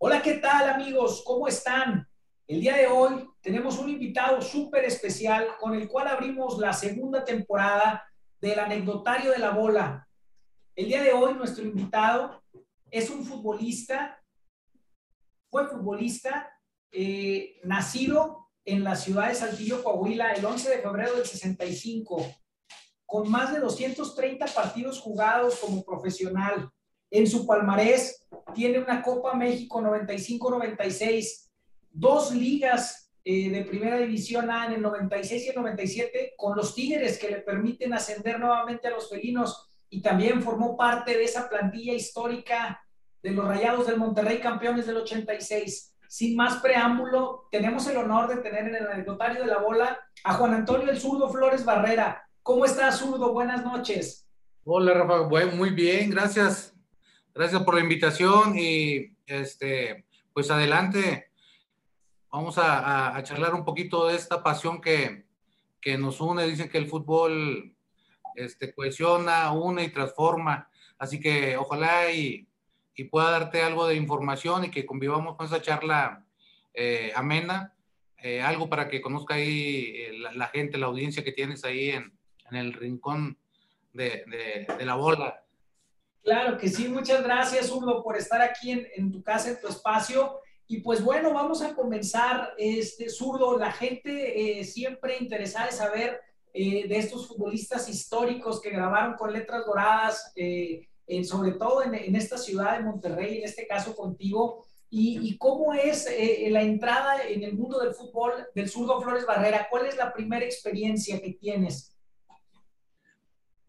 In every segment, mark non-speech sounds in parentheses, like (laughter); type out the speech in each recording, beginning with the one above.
Hola, ¿qué tal amigos? ¿Cómo están? El día de hoy tenemos un invitado súper especial con el cual abrimos la segunda temporada del anecdotario de la bola. El día de hoy nuestro invitado es un futbolista, fue futbolista, eh, nacido en la ciudad de Saltillo, Coahuila, el 11 de febrero del 65, con más de 230 partidos jugados como profesional. En su palmarés tiene una Copa México 95-96, dos ligas eh, de primera división A en el 96 y el 97 con los Tigres que le permiten ascender nuevamente a los felinos y también formó parte de esa plantilla histórica de los Rayados del Monterrey campeones del 86. Sin más preámbulo, tenemos el honor de tener en el anecdotario de la bola a Juan Antonio El Zurdo Flores Barrera. ¿Cómo estás, Zurdo? Buenas noches. Hola, Rafa. muy bien, gracias. Gracias por la invitación y este, pues adelante. Vamos a, charlar un poquito de esta pasión que, que, nos une. Dicen que el fútbol este, cohesiona, une y transforma. Así que ojalá y, y pueda darte algo de información y que convivamos con esa charla eh, amena, eh, algo para que conozca ahí eh, la, gente, la audiencia que tienes ahí en, en el rincón de, de, la bola. Claro que sí, muchas gracias, Urdo, por estar aquí en, en, tu casa, en tu espacio. Y pues bueno, vamos a comenzar, este, Zurdo, la gente siempre interesada en saber de estos futbolistas históricos que grabaron con letras doradas, sobre todo en, esta ciudad de Monterrey, en este caso contigo, y, cómo es eh, la entrada en el mundo del fútbol del zurdo Flores Barrera. ¿Cuál es la primera experiencia que tienes?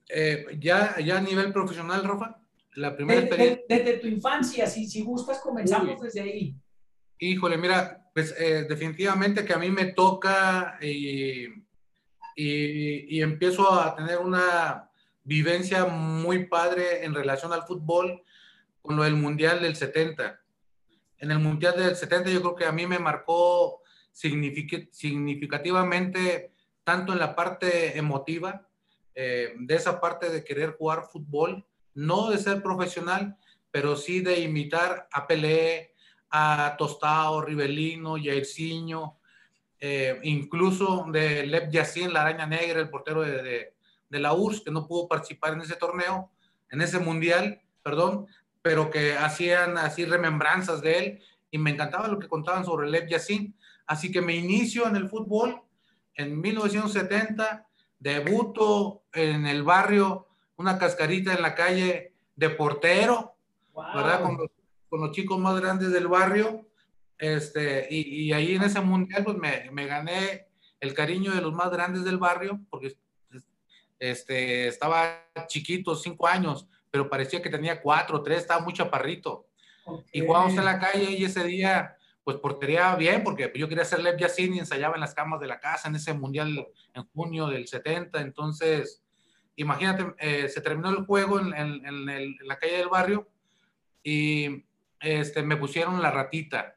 Eh, ya, ya a nivel profesional, Rafa, la primera experiencia. desde tu infancia, si, si gustas, comenzamos desde ahí. Híjole, mira, pues eh, definitivamente que a mí me toca y, y empiezo a tener una vivencia muy padre en relación al fútbol con lo del Mundial del 70. En el Mundial del 70 yo creo que a mí me marcó significativamente tanto en la parte emotiva, eh, de esa parte de querer jugar fútbol, no de ser profesional, pero sí de imitar a Pelé, a Tostao, Rivelino, Jairzinho, eh, incluso de Lev Yassin, la araña negra, el portero de, de la URSS, que no pudo participar en ese torneo, en ese mundial, perdón, pero que hacían así remembranzas de él y me encantaba lo que contaban sobre Lev Yassin. Así que me inicio en el fútbol en 1970, debuto en el barrio, una cascarita en la calle de portero, ¿verdad? Con los, con los, chicos más grandes del barrio. Este, y, y ahí en ese mundial, pues me, me gané el cariño de los más grandes del barrio, porque este, estaba chiquito, cinco años, pero parecía que tenía cuatro, tres, estaba muy chaparrito. Y jugábamos en la calle y ese día, pues portería bien, porque yo quería hacer Lev Yassin y ensayaba en las camas de la casa en ese mundial en junio del 70. Entonces, imagínate, eh, se terminó el juego en, en, la calle del barrio y este, me pusieron la ratita.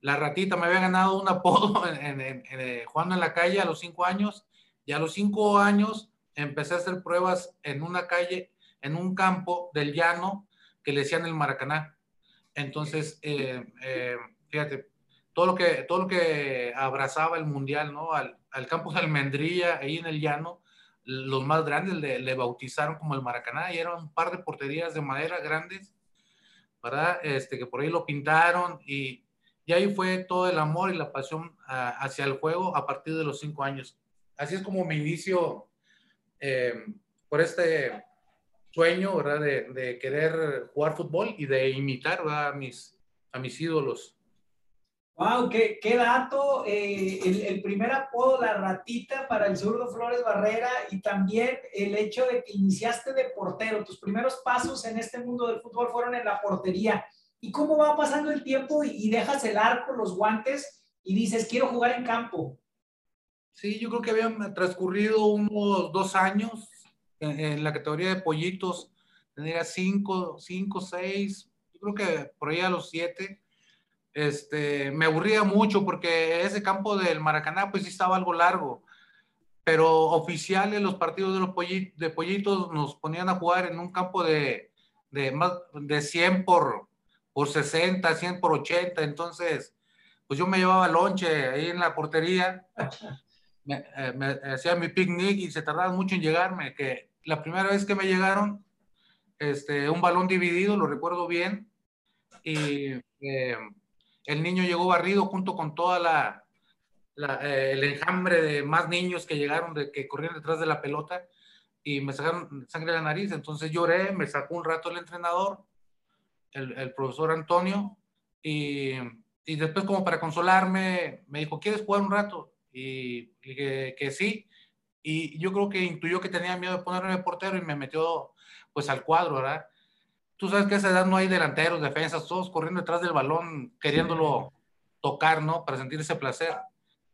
La ratita me había ganado un apodo (laughs) eh, jugando en la calle a los cinco años y a los cinco años empecé a hacer pruebas en una calle, en un campo del llano que le decían el Maracaná. Entonces, eh, eh, fíjate, todo lo, que, todo lo que abrazaba el mundial, ¿no? Al, al campo de Almendría, ahí en el llano, los más grandes le, bautizaron como el Maracaná y eran un par de porterías de madera grandes, ¿verdad? Este, que por ahí lo pintaron y, y ahí fue todo el amor y la pasión ah, hacia el juego a partir de los cinco años. Así es como me inicio eh, por este sueño. De, querer jugar fútbol y de imitar A, mis, a mis ídolos. ¡Wow! ¡Qué, qué dato! Eh, el, primer apodo, la ratita para el zurdo Flores Barrera y también el hecho de que iniciaste de portero. Tus primeros pasos en este mundo del fútbol fueron en la portería. ¿Y cómo va pasando el tiempo y dejas el arco, los guantes y dices, quiero jugar en campo? Sí, yo creo que habían transcurrido unos dos años en, la categoría de pollitos, tendría cinco, cinco, seis, yo creo que por ahí a los siete, este, me aburría mucho porque ese campo del Maracaná pues sí estaba algo largo, pero oficiales los partidos de los pollitos, de pollitos nos ponían a jugar en un campo de, de, más, de 100 por, por 60, 100 por 80, entonces pues yo me llevaba lonche ahí en la portería, me, eh, me hacía mi picnic y se tardaba mucho en llegarme, que la primera vez que me llegaron, este, un balón dividido, lo recuerdo bien, y eh, el niño llegó barrido junto con toda la, eh, el enjambre de más niños que llegaron, de, que corrían detrás de la pelota y me sacaron sangre de la nariz. Entonces lloré, me sacó un rato el entrenador, el, el profesor Antonio, y, y, después como para consolarme, me dijo, ¿quieres jugar un rato? Y dije que sí. Y yo creo que intuyó que tenía miedo de ponerme portero y me metió pues al cuadro, ¿verdad? tú sabes que a esa edad no hay delanteros, defensas, todos corriendo detrás del balón, queriéndolo tocar, ¿no? Para sentir ese placer.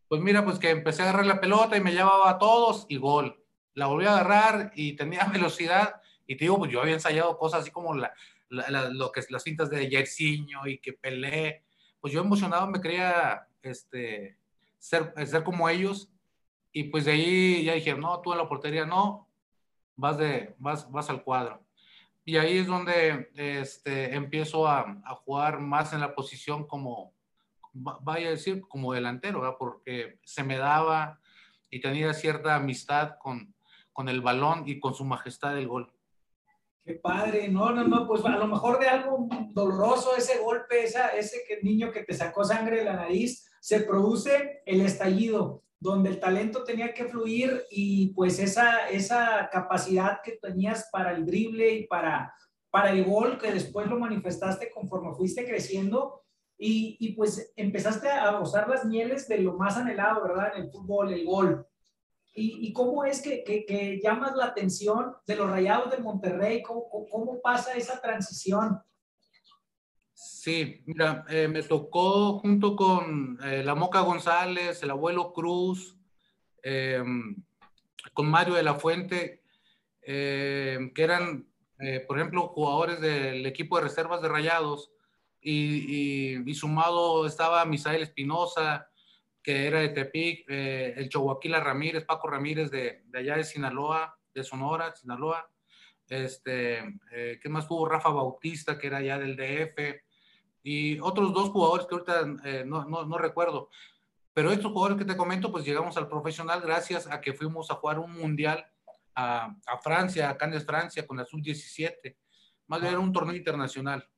Pues mira, pues que empecé a agarrar la pelota y me llevaba a todos y gol. La volví a agarrar y tenía (laughs) velocidad. Y te digo, pues yo había ensayado cosas así como la, lo que es las cintas de Yersiño y que peleé. Pues yo emocionado me quería este, ser, ser como ellos. Y pues de ahí ya dije, no, tú en la portería no, vas, de, vas, vas al cuadro. Y ahí es donde este, empiezo a, a, jugar más en la posición como, vaya a decir, como delantero, ¿verdad? porque se me daba y tenía cierta amistad con, con el balón y con su majestad del gol. Qué padre, no, no, no, pues a lo mejor de algo doloroso ese golpe, esa, ese niño que te sacó sangre de la nariz, se produce el estallido donde el talento tenía que fluir y pues esa, esa capacidad que tenías para el drible y para, para el gol, que después lo manifestaste conforme fuiste creciendo y, y pues empezaste a gozar las mieles de lo más anhelado, ¿verdad? En el fútbol, el gol. ¿Y, y cómo es que, que, que, llamas la atención de los Rayados de Monterrey? ¿Cómo, cómo pasa esa transición? Sí, mira, eh, me tocó junto con eh, la Moca González, el abuelo Cruz, eh, con Mario de la Fuente, que eran, por ejemplo, jugadores del equipo de reservas de Rayados, y, sumado estaba Misael Espinosa, que era de Tepic, el Choaquila Ramírez, Paco Ramírez de, de, allá de Sinaloa, de Sonora, Sinaloa, este, ¿qué más tuvo? Rafa Bautista, que era allá del DF, y otros dos jugadores que ahorita eh, no, no, no, recuerdo. Pero estos jugadores que te comento, pues llegamos al profesional gracias a que fuimos a jugar un mundial a, a Francia, a Cannes, Francia, con la sub-17. Más bien era un torneo internacional.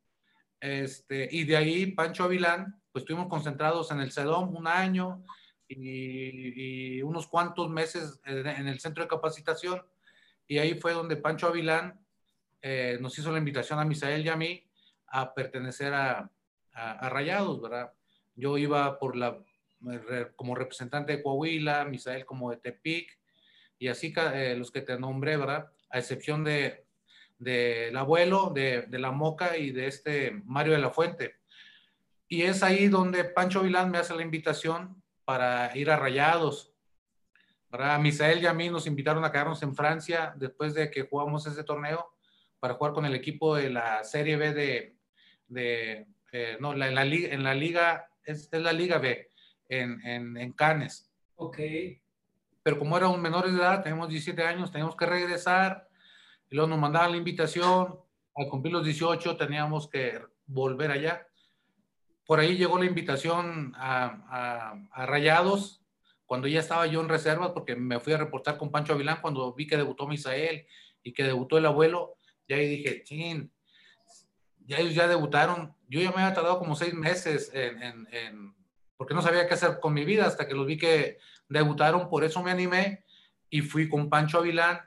Este, y de ahí, Pancho Avilán, pues estuvimos concentrados en el CEDOM un año y, y unos cuantos meses en el centro de capacitación. Y ahí fue donde Pancho Avilán eh, nos hizo la invitación a Misael y a mí a pertenecer a, a, Rayados, ¿verdad? Yo iba por la, como representante de Coahuila, Misael como de Tepic, y así eh, los que te nombré, ¿verdad? A excepción de del abuelo, de, de, la Moca y de este Mario de la Fuente. Y es ahí donde Pancho Vilán me hace la invitación para ir a Rayados. ¿verdad? Misael y a mí nos invitaron a quedarnos en Francia después de que jugamos ese torneo para jugar con el equipo de la Serie B de, de, eh, no, la, en, la liga, en la liga, es, es la liga B, en, en, en, Canes. Ok. Pero como éramos menores de edad, tenemos 17 años, teníamos que regresar, y luego nos mandaban la invitación, al cumplir los 18 teníamos que volver allá. Por ahí llegó la invitación a, a, a Rayados, cuando ya estaba yo en reserva, porque me fui a reportar con Pancho Avilán cuando vi que debutó Misael y que debutó el abuelo, ya ahí dije, chin, ya ellos ya debutaron. Yo ya me había tardado como seis meses en, porque no sabía qué hacer con mi vida hasta que los vi que debutaron, por eso me animé y fui con Pancho Avilán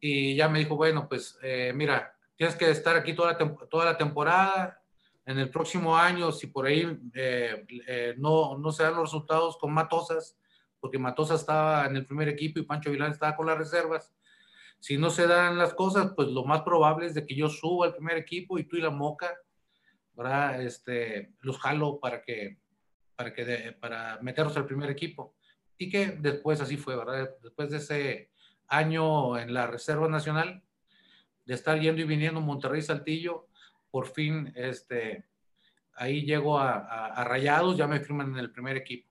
y ya me dijo, bueno, pues eh, mira, tienes que estar aquí toda la, toda la temporada. En el próximo año, si por ahí eh, eh, no, no se dan los resultados con Matosas, porque Matosas estaba en el primer equipo y Pancho Avilán estaba con las reservas, si no se dan las cosas, pues lo más probable es de que yo suba al primer equipo y tú y la Moca, ¿verdad? Este, los jalo para que, para que, de, para meterlos al primer equipo. Y que después así fue, ¿verdad? Después de ese año en la Reserva Nacional, de estar yendo y viniendo Monterrey Saltillo, por fin, este, ahí llego a, a, Rayados, ya me firman en el primer equipo.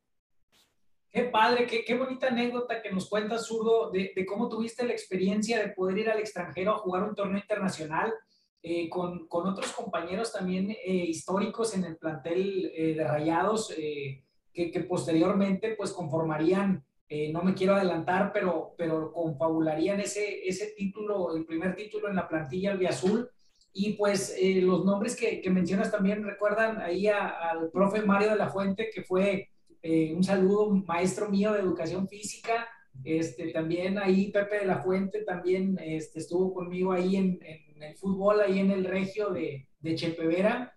Qué padre, qué, bonita anécdota que nos cuentas, Zurdo, de, cómo tuviste la experiencia de poder ir al extranjero a jugar un torneo internacional eh, con, otros compañeros también eh, históricos en el plantel eh, de Rayados, que, posteriormente pues conformarían, no me quiero adelantar, pero, pero confabularían ese, ese título, el primer título en la plantilla albiazul. Y pues los nombres que, que, mencionas también recuerdan ahí al profe Mario de la Fuente, que fue un saludo, maestro mío de educación física, este, también ahí Pepe de la Fuente también este, estuvo conmigo ahí en, el fútbol, ahí en el regio de, de Chepevera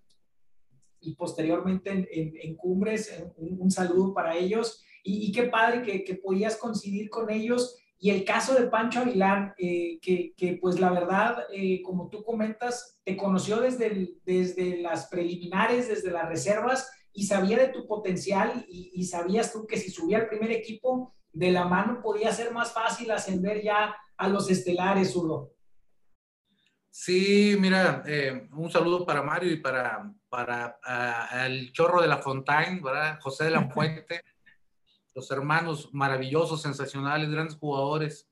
y posteriormente en, Cumbres. Un, saludo para ellos y, qué padre que, que, podías coincidir con ellos. Y el caso de Pancho Aguilar, eh, que, que, pues la verdad, eh, como tú comentas, te conoció desde, desde las preliminares, desde las reservas y sabía de tu potencial y, y sabías tú que si subía al primer equipo de la mano podía ser más fácil ascender ya a los estelares, Hugo. Sí, mira, eh, un saludo para Mario y para, para el chorro de la Fontaine, ¿verdad? José de la (laughs) Fuente, los hermanos maravillosos, sensacionales, grandes jugadores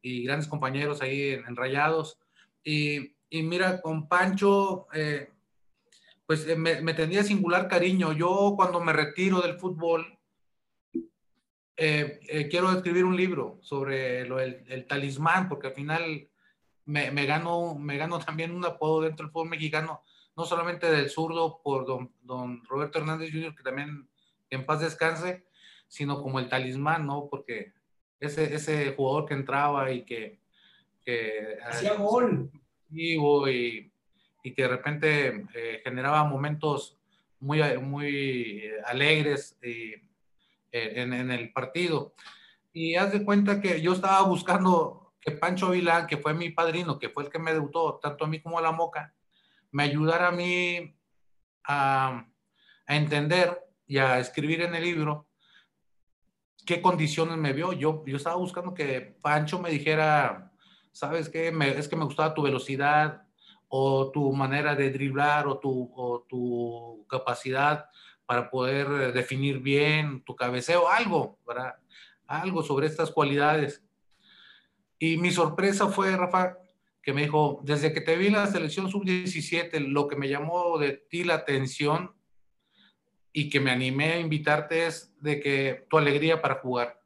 y grandes compañeros ahí en, Rayados. Y, y, mira, con Pancho, eh, pues eh, me, me tenía singular cariño. Yo cuando me retiro del fútbol, eh, eh, quiero escribir un libro sobre lo, el, talismán, porque al final me, me, gano, me gano (laughs) también un apodo dentro del fútbol mexicano, no solamente del zurdo por don, don Roberto Hernández Jr., que también en paz descanse, sino como el talismán, ¿no? Porque ese, ese jugador que entraba y que... que Hacía gol. Y, y, que de repente eh, generaba momentos muy, muy alegres y en, el partido. Y haz de cuenta que yo estaba buscando que Pancho Vilán, que fue mi padrino, que fue el que me debutó, tanto a mí como a la Moca, me ayudara a mí a, a entender y a escribir en el libro qué condiciones me vio. Yo, yo estaba buscando que Pancho me dijera, ¿sabes qué? es que me gustaba tu velocidad o tu manera de driblar o tu, o tu capacidad para poder eh, definir bien tu cabeceo, algo, ¿verdad? Algo sobre estas cualidades. Y mi sorpresa fue, Rafa, que me dijo, desde que te vi en la selección sub-17, lo que me llamó de ti la atención y que me animé a invitarte es de que tu alegría para jugar.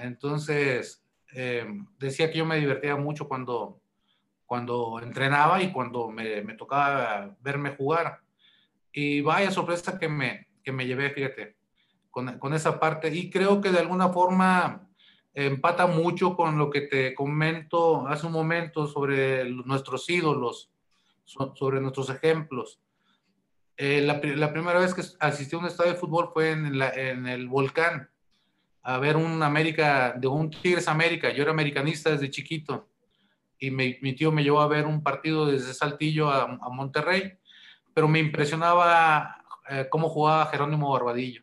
Entonces, em, decía que yo me divertía mucho cuando, cuando entrenaba y cuando me, me tocaba verme jugar. Y vaya sorpresa que me, que me llevé, fíjate, con, con, esa parte. Y creo que de alguna forma empata mucho con lo que te comento hace un momento sobre nuestros ídolos, sobre nuestros ejemplos. Eh, la, la, primera vez que asistí a un estadio de fútbol fue en, la, en el Volcán, a ver un América, de un Tigres América. Yo era americanista desde chiquito y mi tío me llevó a ver un partido desde Saltillo a, Monterrey pero me impresionaba eh, cómo jugaba Jerónimo Barbadillo.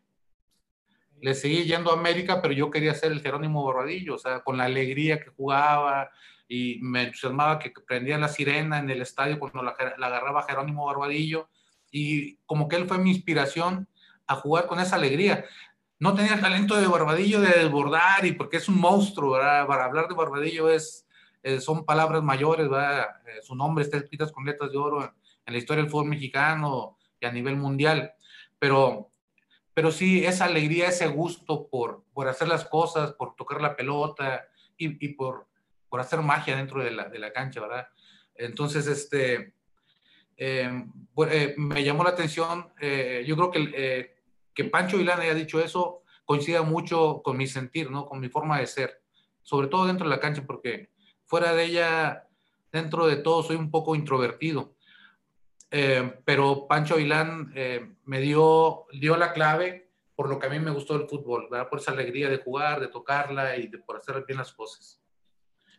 Le seguí yendo a América, pero yo quería ser el Jerónimo Barbadillo, o sea, con la alegría que jugaba y me entusiasmaba que prendía la sirena en el estadio cuando la, la agarraba Jerónimo Barbadillo y como que él fue mi inspiración a jugar con esa alegría. No tenía el talento de Barbadillo de desbordar y porque es un monstruo, ¿verdad? Para hablar de Barbadillo es, eh, son palabras mayores, ¿verdad? Eh, su nombre está escrito con letras de oro en la historia del fútbol mexicano y a nivel mundial, pero, pero sí esa alegría, ese gusto por, por hacer las cosas, por tocar la pelota y, y por, por hacer magia dentro de la, de la cancha, ¿verdad? Entonces, este, eh, eh, me llamó la atención, eh, yo creo que, que Pancho Vilán haya dicho eso coincide mucho con mi sentir, ¿no? Con mi forma de ser, sobre todo dentro de la cancha, porque fuera de ella, dentro de todo, soy un poco introvertido. Eh, pero Pancho Avilán eh, me dio, dio la clave por lo que a mí me gustó el fútbol, ¿verdad? por esa alegría de jugar, de tocarla y de, por hacer bien las cosas.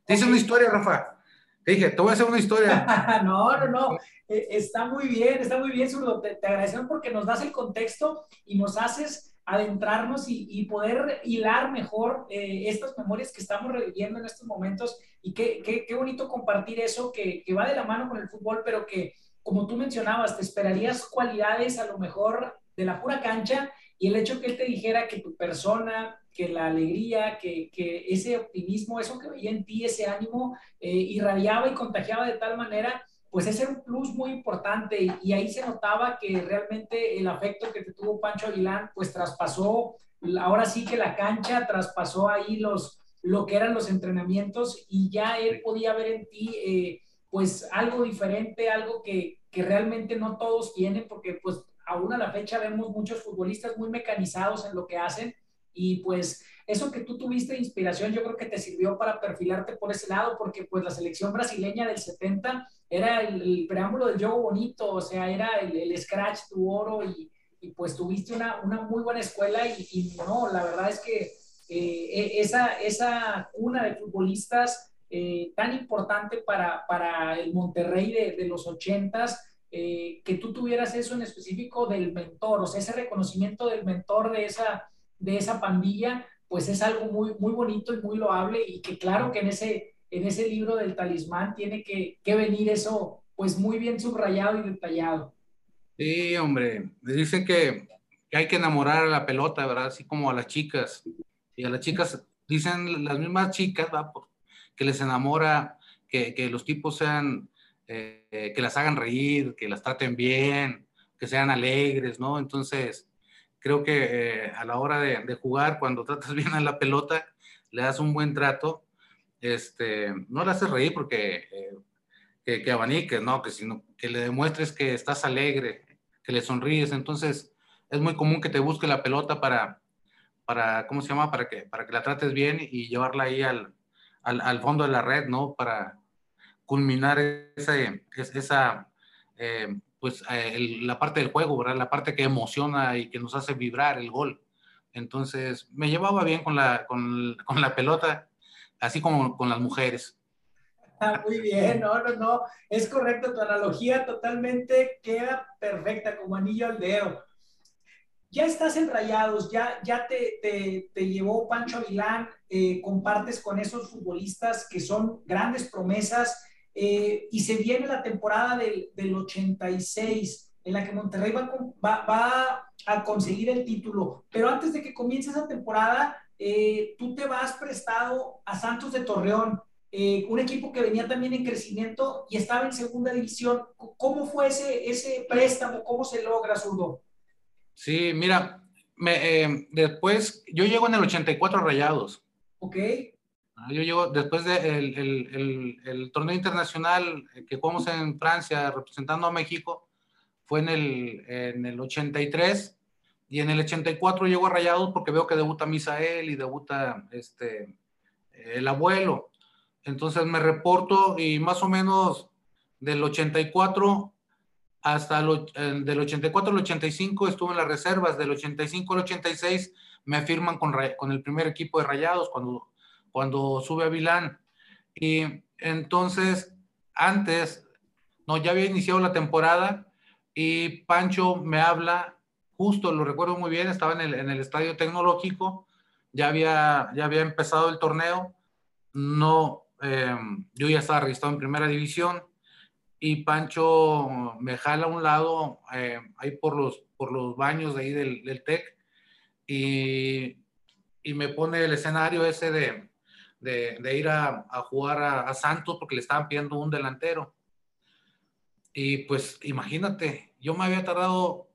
Te hice una historia, Rafa. Te dije, te voy a hacer una historia. (laughs) no, no, no. E, está muy bien, está muy bien, Zurdo. Te, te, agradecemos porque nos das el contexto y nos haces adentrarnos y, y poder hilar mejor eh, estas memorias que estamos reviviendo en estos momentos. Y qué, qué, qué bonito compartir eso que, que va de la mano con el fútbol, pero que como tú mencionabas, te esperarías cualidades a lo mejor de la pura cancha y el hecho que él te dijera que tu persona, que la alegría, que, que ese optimismo, eso que veía en ti, ese ánimo, eh, irradiaba y contagiaba de tal manera, pues ese era un plus muy importante y, ahí se notaba que realmente el afecto que te tuvo Pancho Aguilán, pues traspasó, ahora sí que la cancha traspasó ahí los, lo que eran los entrenamientos y ya él podía ver en ti, eh, pues algo diferente, algo que, que realmente no todos tienen, porque pues aún a la fecha vemos muchos futbolistas muy mecanizados en lo que hacen y pues eso que tú tuviste inspiración yo creo que te sirvió para perfilarte por ese lado porque pues la selección brasileña del 70 era el, preámbulo del juego bonito, o sea, era el, scratch, tu oro y, y, pues tuviste una, una muy buena escuela y, no, la verdad es que eh, e, esa, esa cuna de futbolistas eh, tan importante para, para el Monterrey de, de los ochentas, eh, que tú tuvieras eso en específico del mentor, o sea, ese reconocimiento del mentor de esa, de esa pandilla, pues es algo muy, muy bonito y muy loable y que claro que en ese, en ese libro del talismán tiene que, que venir eso pues muy bien subrayado y detallado. Sí, hombre, dicen que, que, hay que enamorar a la pelota, ¿verdad? Así como a las chicas. Y a las chicas, dicen las mismas chicas, ¿verdad? Que les enamora que, los tipos sean eh, que las hagan reír, que las traten bien, que sean alegres, ¿no? Entonces, creo que eh, a la hora de, jugar, cuando (laughs) tratas bien a la pelota, le das un buen trato, este, no le haces reír porque eh, que, que, abaniques, ¿no? Que, sino, que le demuestres que estás alegre, que le sonríes. Entonces, es muy común que te busque la pelota para, para ¿cómo se llama? Para que, para que la trates bien y llevarla ahí al, al, fondo de la red, ¿no? Para, culminar esa, esa eh, pues eh, la parte del juego, ¿verdad? La parte que emociona y que nos hace vibrar el gol. Entonces, me llevaba bien con la, con, con la pelota, así como con las mujeres. Ah, muy bien, no, no, no, es correcto, tu analogía totalmente queda perfecta, como anillo al dedo. Ya estás en Rayados, ya, ya te, te, llevó Pancho Avilán, eh, compartes con esos futbolistas que son grandes promesas, eh, y se viene la temporada del, del, 86, en la que Monterrey va, va, a conseguir el título. Pero antes de que comience esa temporada, eh, tú te vas prestado a Santos de Torreón, eh, un equipo que venía también en crecimiento y estaba en segunda división. ¿Cómo fue ese, ese préstamo? ¿Cómo se logra, Zurdo? Sí, mira, me, después yo llego en el 84 Rayados. Ok. Ah, yo llego después del el, el, torneo internacional que jugamos en Francia representando a México, fue en el, en el 83 y en el 84 llego a Rayados porque veo que debuta Misael y debuta este, el abuelo. Entonces me reporto y más o menos del 84 hasta el, del 84 al 85 estuve en las reservas, del 85 al 86 me firman con, con el primer equipo de Rayados cuando cuando sube a Vilán. Y entonces, antes, no, ya había iniciado la temporada y Pancho me habla, justo lo recuerdo muy bien, estaba en el, en el estadio tecnológico, ya había, ya había empezado el torneo, no, eh, yo ya estaba registrado en primera división y Pancho me jala a un lado, eh, ahí por los, por los baños de ahí del, del TEC y, y me pone el escenario ese de, de, ir a, jugar a, Santos porque le estaban pidiendo un delantero. Y pues imagínate, yo me había tardado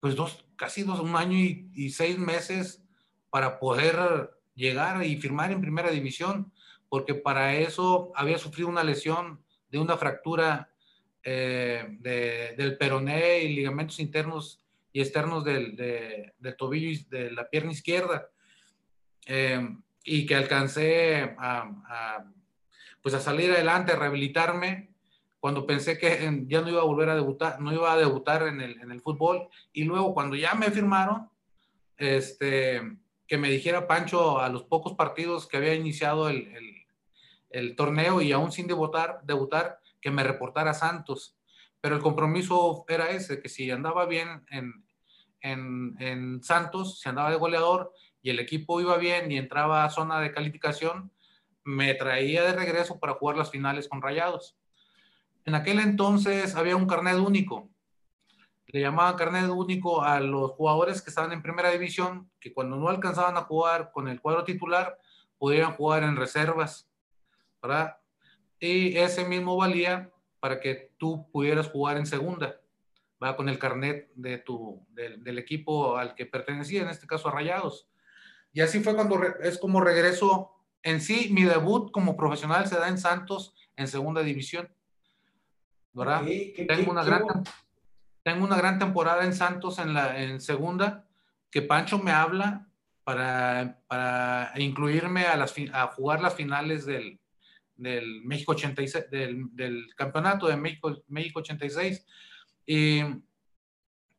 pues dos, casi dos, un año y, seis meses para poder llegar y firmar en primera división, porque para eso había sufrido una lesión de una fractura eh, del peroné y ligamentos internos y externos del, tobillo y de la pierna izquierda. Eh, y que alcancé a, pues a salir adelante, a rehabilitarme, cuando pensé que ya no iba a volver a debutar, no iba a debutar en el, en el fútbol, y luego cuando ya me firmaron, este, que me dijera Pancho a los pocos partidos que había iniciado el, el, el torneo y aún sin debutar, debutar, que me reportara Santos. Pero el compromiso era ese, que si andaba bien en, en, en Santos, si andaba de goleador, y el equipo iba bien y entraba a zona de calificación, me traía de regreso para jugar las finales con Rayados. en aquel entonces había un carnet único. Le llamaban carnet único a los jugadores que estaban en primera división, que cuando no alcanzaban a jugar con el cuadro titular, podían jugar en reservas, ¿verdad? Y ese mismo valía para que tú pudieras jugar en segunda, va con el carnet de tu, del, equipo al que pertenecía, en este caso a Rayados. Y así fue cuando es como regreso en sí, mi debut como profesional se da en Santos en segunda división. ¿Verdad? tengo, una gran, tengo una gran temporada en Santos en, la, en segunda, que Pancho me habla para, para incluirme a, las, a jugar las finales del, del México 86, del, del, campeonato de México, México 86. Y,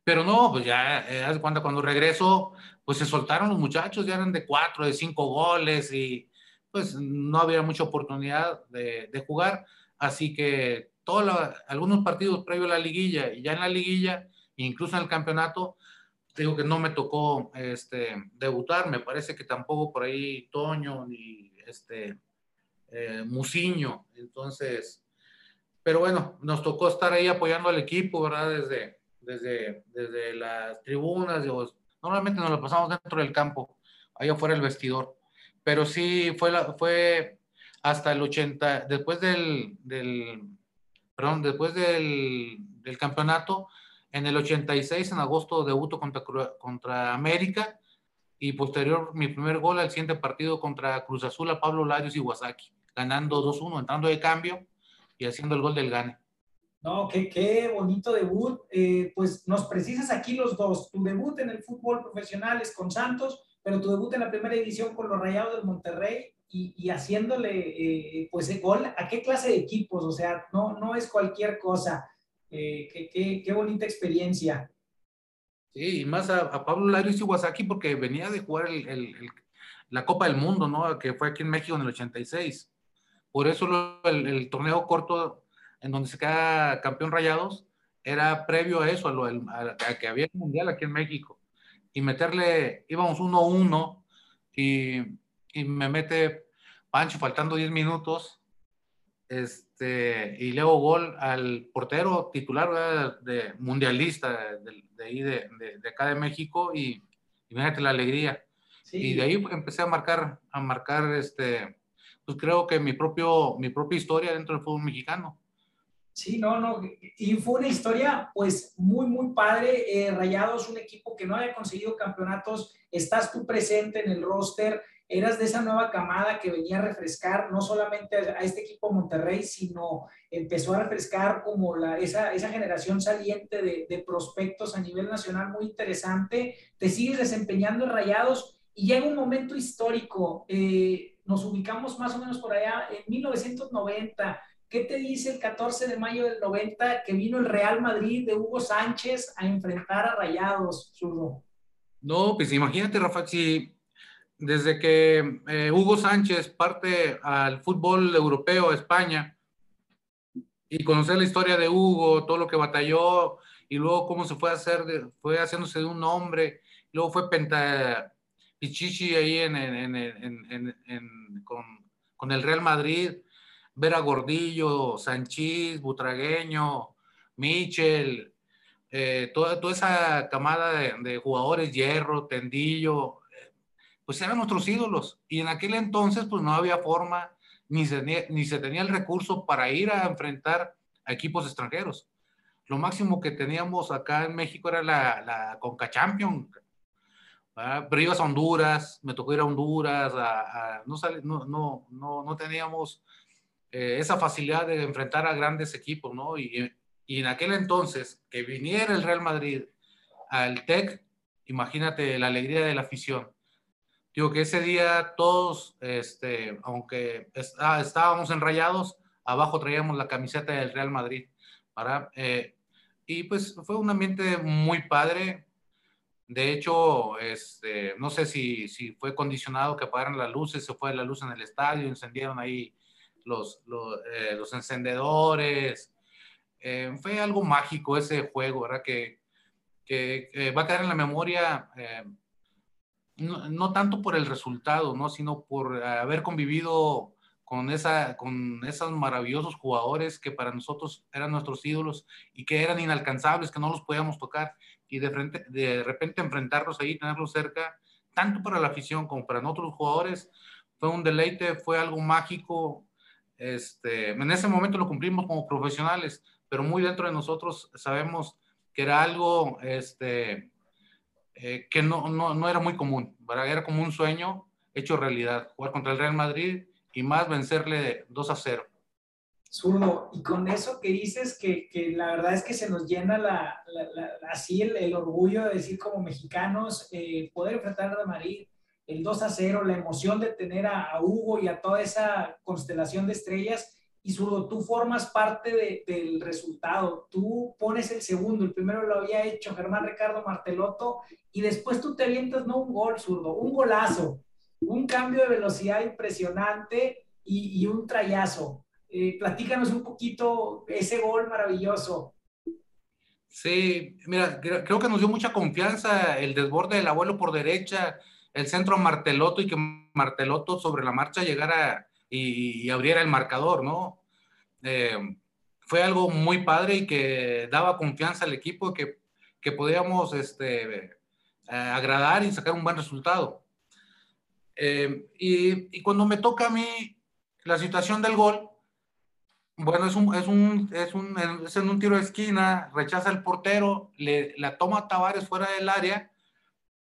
pero no, pues ya, eh, cuando, cuando regreso, pues se soltaron los muchachos, ya eran de cuatro, de cinco goles y pues no había mucha oportunidad de, de jugar. Así que todos algunos partidos previo a la liguilla y ya en la liguilla, incluso en el campeonato, digo que no me tocó este, debutar, me parece que tampoco por ahí Toño ni este, eh, Musiño. Entonces, pero bueno, nos tocó estar ahí apoyando al equipo, ¿verdad? Desde, desde, desde las tribunas, normalmente nos lo pasamos dentro del campo, allá afuera del vestidor, pero sí fue, la, fue hasta el 80, después del, del perdón, después del, del campeonato, en el 86, en agosto, debuto contra, contra América y posterior mi primer gol al siguiente partido contra Cruz Azul a Pablo Larios y Iwasaki ganando 2-1, entrando de cambio y haciendo el gol del gane. No, qué, qué bonito debut. Eh, pues nos precisas aquí los dos. Tu debut en el fútbol profesional es con Santos, pero tu debut en la primera división con los Rayados del Monterrey y, y haciéndole eh, pues el gol a qué clase de equipos. O sea, no, no es cualquier cosa. Eh, qué, qué, qué, bonita experiencia. Sí, y más a, a Pablo Larios Iwasaki porque venía de jugar el, el, la Copa del Mundo, ¿no? Que fue aquí en México en el 86. Por eso el, torneo corto en donde se queda campeón Rayados era previo a eso, a, lo, a, que había el Mundial aquí en México. Y meterle, íbamos 1-1 y, y, me mete Pancho faltando 10 minutos este, y le hago gol al portero titular de mundialista de, de ahí de, de, acá de México y, y la alegría. Y de ahí empecé a marcar, a marcar este, pues creo que mi, propio, mi propia historia dentro del fútbol mexicano. Sí, no, no, y fue una historia pues muy, muy padre. Eh, Rayados, un equipo que no había conseguido campeonatos, estás tú presente en el roster, eras de esa nueva camada que venía a refrescar no solamente a, este equipo Monterrey, sino empezó a refrescar como la, esa, esa generación saliente de, de prospectos a nivel nacional muy interesante. Te sigues desempeñando en Rayados y llega un momento histórico. Eh, nos ubicamos más o menos por allá en 1990. ¿Qué te dice el 14 de mayo del 90 que vino el Real Madrid de Hugo Sánchez a enfrentar a Rayados, zurdo? No, pues imagínate, Rafa, si desde que eh, Hugo Sánchez parte al fútbol europeo, a España, y conocer la historia de Hugo, todo lo que batalló, y luego cómo se fue a hacer, fue haciéndose de un nombre, luego fue penta, Pichichi ahí en, con, el Real Madrid, ver a Gordillo, Sanchís, Butragueño, Michel, eh, toda, toda, esa camada de, jugadores, Hierro, Tendillo, pues eran nuestros ídolos. Y en aquel entonces pues no había forma, ni se, ni se tenía el recurso para ir a enfrentar a equipos extranjeros. Lo máximo que teníamos acá en México era la, la Conca Champions, pero ibas a Honduras, me tocó ir a Honduras, no, no, no, no, teníamos eh, esa facilidad de enfrentar a grandes equipos, ¿no? Y, y, en aquel entonces, que viniera el Real Madrid al TEC, imagínate la alegría de la afición. Digo que ese día todos, este, aunque ah, estábamos enrayados, abajo traíamos la camiseta del Real Madrid. Eh, y pues fue un ambiente muy padre, de hecho, este, no sé si, fue condicionado que apagaran las luces, se fue la luz en el estadio, encendieron ahí los, eh, encendedores. Eh, fue algo mágico ese juego, ¿verdad? Que, que, va a quedar en la memoria, eh, no, no, tanto por el resultado, ¿no? Sino por haber convivido con, esa, con esos maravillosos jugadores que para nosotros eran nuestros ídolos y que eran inalcanzables, que no los podíamos tocar y de, frente, de repente enfrentarlos ahí, tenerlos cerca, tanto para la afición como para nosotros jugadores, fue un deleite, fue algo mágico. Este, en ese momento lo cumplimos como profesionales, pero muy dentro de nosotros sabemos que era algo este, eh, que no, no, no, era muy común, era como un sueño hecho realidad, jugar contra el Real Madrid y más vencerle 2 a 0. Zurdo, y con eso que dices, que, que, la verdad es que se nos llena la, así el, orgullo de decir como mexicanos, eh, poder enfrentar a Madrid, el 2 a 0, la emoción de tener a, Hugo y a toda esa constelación de estrellas. Y Zurdo, tú formas parte del resultado, tú pones el segundo, el primero lo había hecho Germán Ricardo Martelotto, y después tú te avientas no un gol, Zurdo, un golazo, un cambio de velocidad impresionante y, y un trayazo eh, platícanos un poquito ese gol maravilloso. Sí, mira, creo que nos dio mucha confianza el desborde del abuelo por derecha, el centro a Marteloto y que Marteloto sobre la marcha llegara y, abriera el marcador, ¿no? Eh, fue algo muy padre y que daba confianza al equipo que, que podíamos este, eh, agradar y sacar un buen resultado. y, y, cuando me toca a mí la situación del gol, bueno, es un, es un, es un, es en un tiro de esquina, rechaza el portero, le, la toma Tavares fuera del área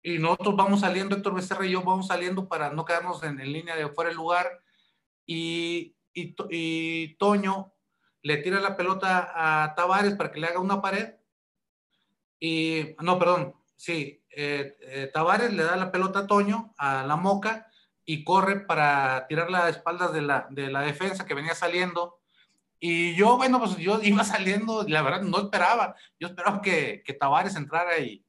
y nosotros vamos saliendo, Héctor Becerra y yo vamos saliendo para no quedarnos en, línea de fuera del lugar y, y, y, Toño le tira la pelota a Tavares para que le haga una pared y, no, perdón, sí, eh, eh, Tavares le da la pelota a Toño, a la Moca y corre para tirar las espaldas de la, de la defensa que venía saliendo y yo, bueno, pues yo (laughs) iba saliendo, la verdad no esperaba, yo esperaba que, que Tavares entrara y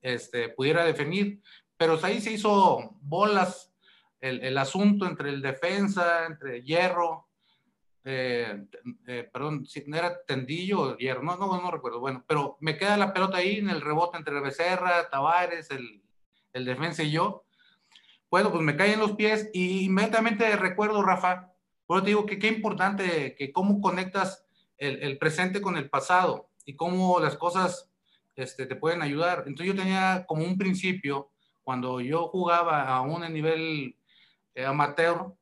este, pudiera definir, pero ahí se hizo bolas el, el asunto entre el defensa, entre Hierro, eh, eh, perdón, si era Tendillo o Hierro, no, no, no recuerdo, bueno, pero me queda la pelota ahí en el rebote entre Becerra, Tavares, el, el defensa y yo. Bueno, pues me caen los pies y inmediatamente recuerdo, Rafa, bueno, te digo que qué importante que cómo conectas el, el, presente con el pasado y cómo las cosas este, te pueden ayudar. Entonces yo tenía como un principio, cuando yo jugaba aún en nivel eh, amateur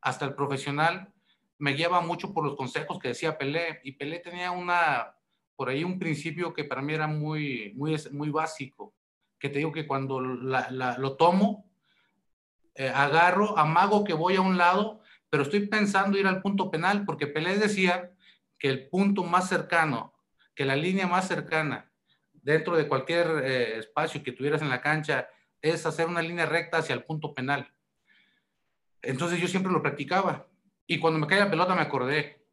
hasta el profesional, me guiaba mucho por los consejos que decía Pelé. Y Pelé tenía una, por ahí un principio que para mí era muy, muy, muy básico, que te digo que cuando la, la, lo tomo, eh, agarro, amago que voy a un lado pero estoy pensando ir al punto penal porque Pelé decía que el punto más cercano, que la línea más cercana dentro de cualquier eh, espacio que tuvieras en la cancha es hacer una línea recta hacia el punto penal. Entonces yo siempre lo practicaba y cuando me cae la pelota me acordé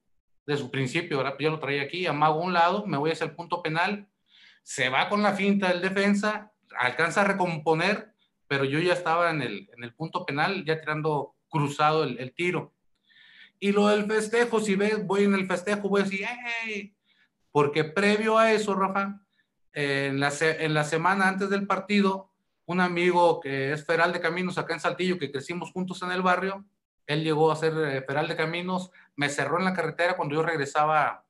de su principio, ahora yo lo traía aquí, amago un lado, me voy hacia el punto penal, se va con la finta del defensa, alcanza a recomponer, pero yo ya estaba en el, en el punto penal, ya tirando cruzado el, tiro. Y lo del festejo, si ves, voy en el festejo, voy a decir, ¡hey! Porque previo a eso, Rafa, en, la, en la semana antes del partido, un amigo que es feral de caminos acá en Saltillo, que crecimos juntos en el barrio, él llegó a ser eh, feral de caminos, me cerró en la carretera cuando yo regresaba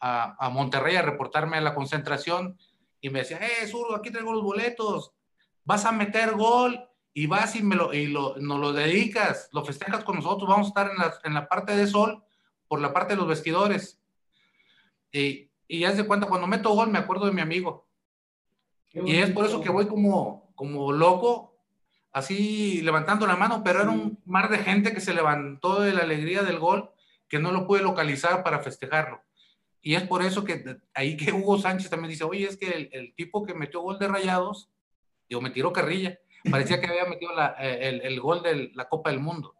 a, a Monterrey a reportarme a la concentración y me decía, ¡eh, zurdo, aquí traigo los boletos! Vas a meter gol y vas y, me lo, y lo, nos lo dedicas, lo festejas con nosotros, vamos a estar en la, en la parte de sol por la parte de los vestidores. Y, y ya se cuenta, cuando meto gol me acuerdo de mi amigo. Y es por eso que voy como, como loco, así levantando la mano, pero era un mar de gente que se levantó de la alegría del gol que no lo pude localizar para festejarlo. Y es por eso que ahí que Hugo Sánchez también dice, oye, es que el, el tipo que metió gol de rayados, digo, me tiró carrilla Parecía que había metido la, eh, el, el, gol de la Copa del Mundo.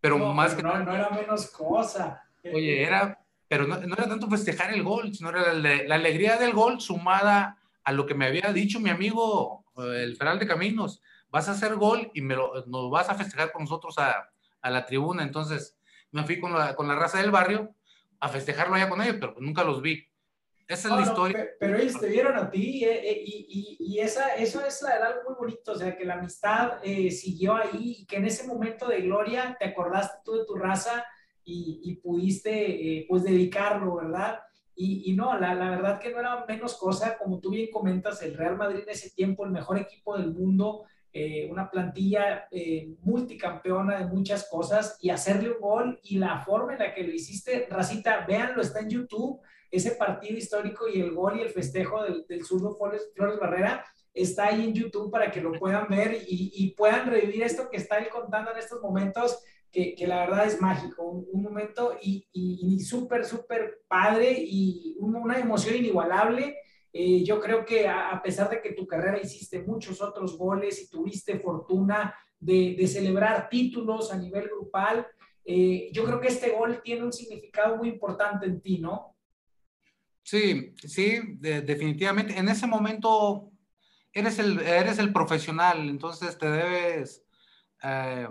Pero más que. No, no era menos cosa. Oye, era. Pero no, no era tanto festejar el gol, sino era la, la, alegría del gol sumada a lo que me había dicho mi amigo, eh, el Feral de Caminos. Vas a hacer gol y me lo, nos vas a festejar con nosotros a, a la tribuna. Entonces me fui con la, con la raza del barrio a festejarlo allá con ellos, pero nunca los vi. Esa es la historia. pero, ellos te vieron a ti eh, eh, y, y, esa, eso es la verdad muy bonito, o sea, que la amistad eh, siguió ahí y que en ese momento de gloria te acordaste tú de tu raza y, y pudiste pues dedicarlo, ¿verdad? Y, no, la, la, verdad que no era menos cosa, como tú bien comentas, el Real Madrid en ese tiempo, el mejor equipo del mundo, una plantilla multicampeona de muchas cosas y hacerle un gol y la forma en la que lo hiciste, Racita, véanlo, está en YouTube ese partido histórico y el gol y el festejo del, del zurdo Flores, Flores, Barrera está ahí en YouTube para que lo puedan ver y, puedan revivir esto que está él contando en estos momentos, que, que la verdad es mágico, un, momento y, y, súper, súper padre y una emoción inigualable. Eh, yo creo que a, pesar de que tu carrera hiciste muchos otros goles y tuviste fortuna de, de celebrar títulos a nivel grupal, eh, yo creo que este gol tiene un significado muy importante en ti, ¿no? Sí, sí, definitivamente. En ese momento eres el, eres el profesional, entonces te debes, eh,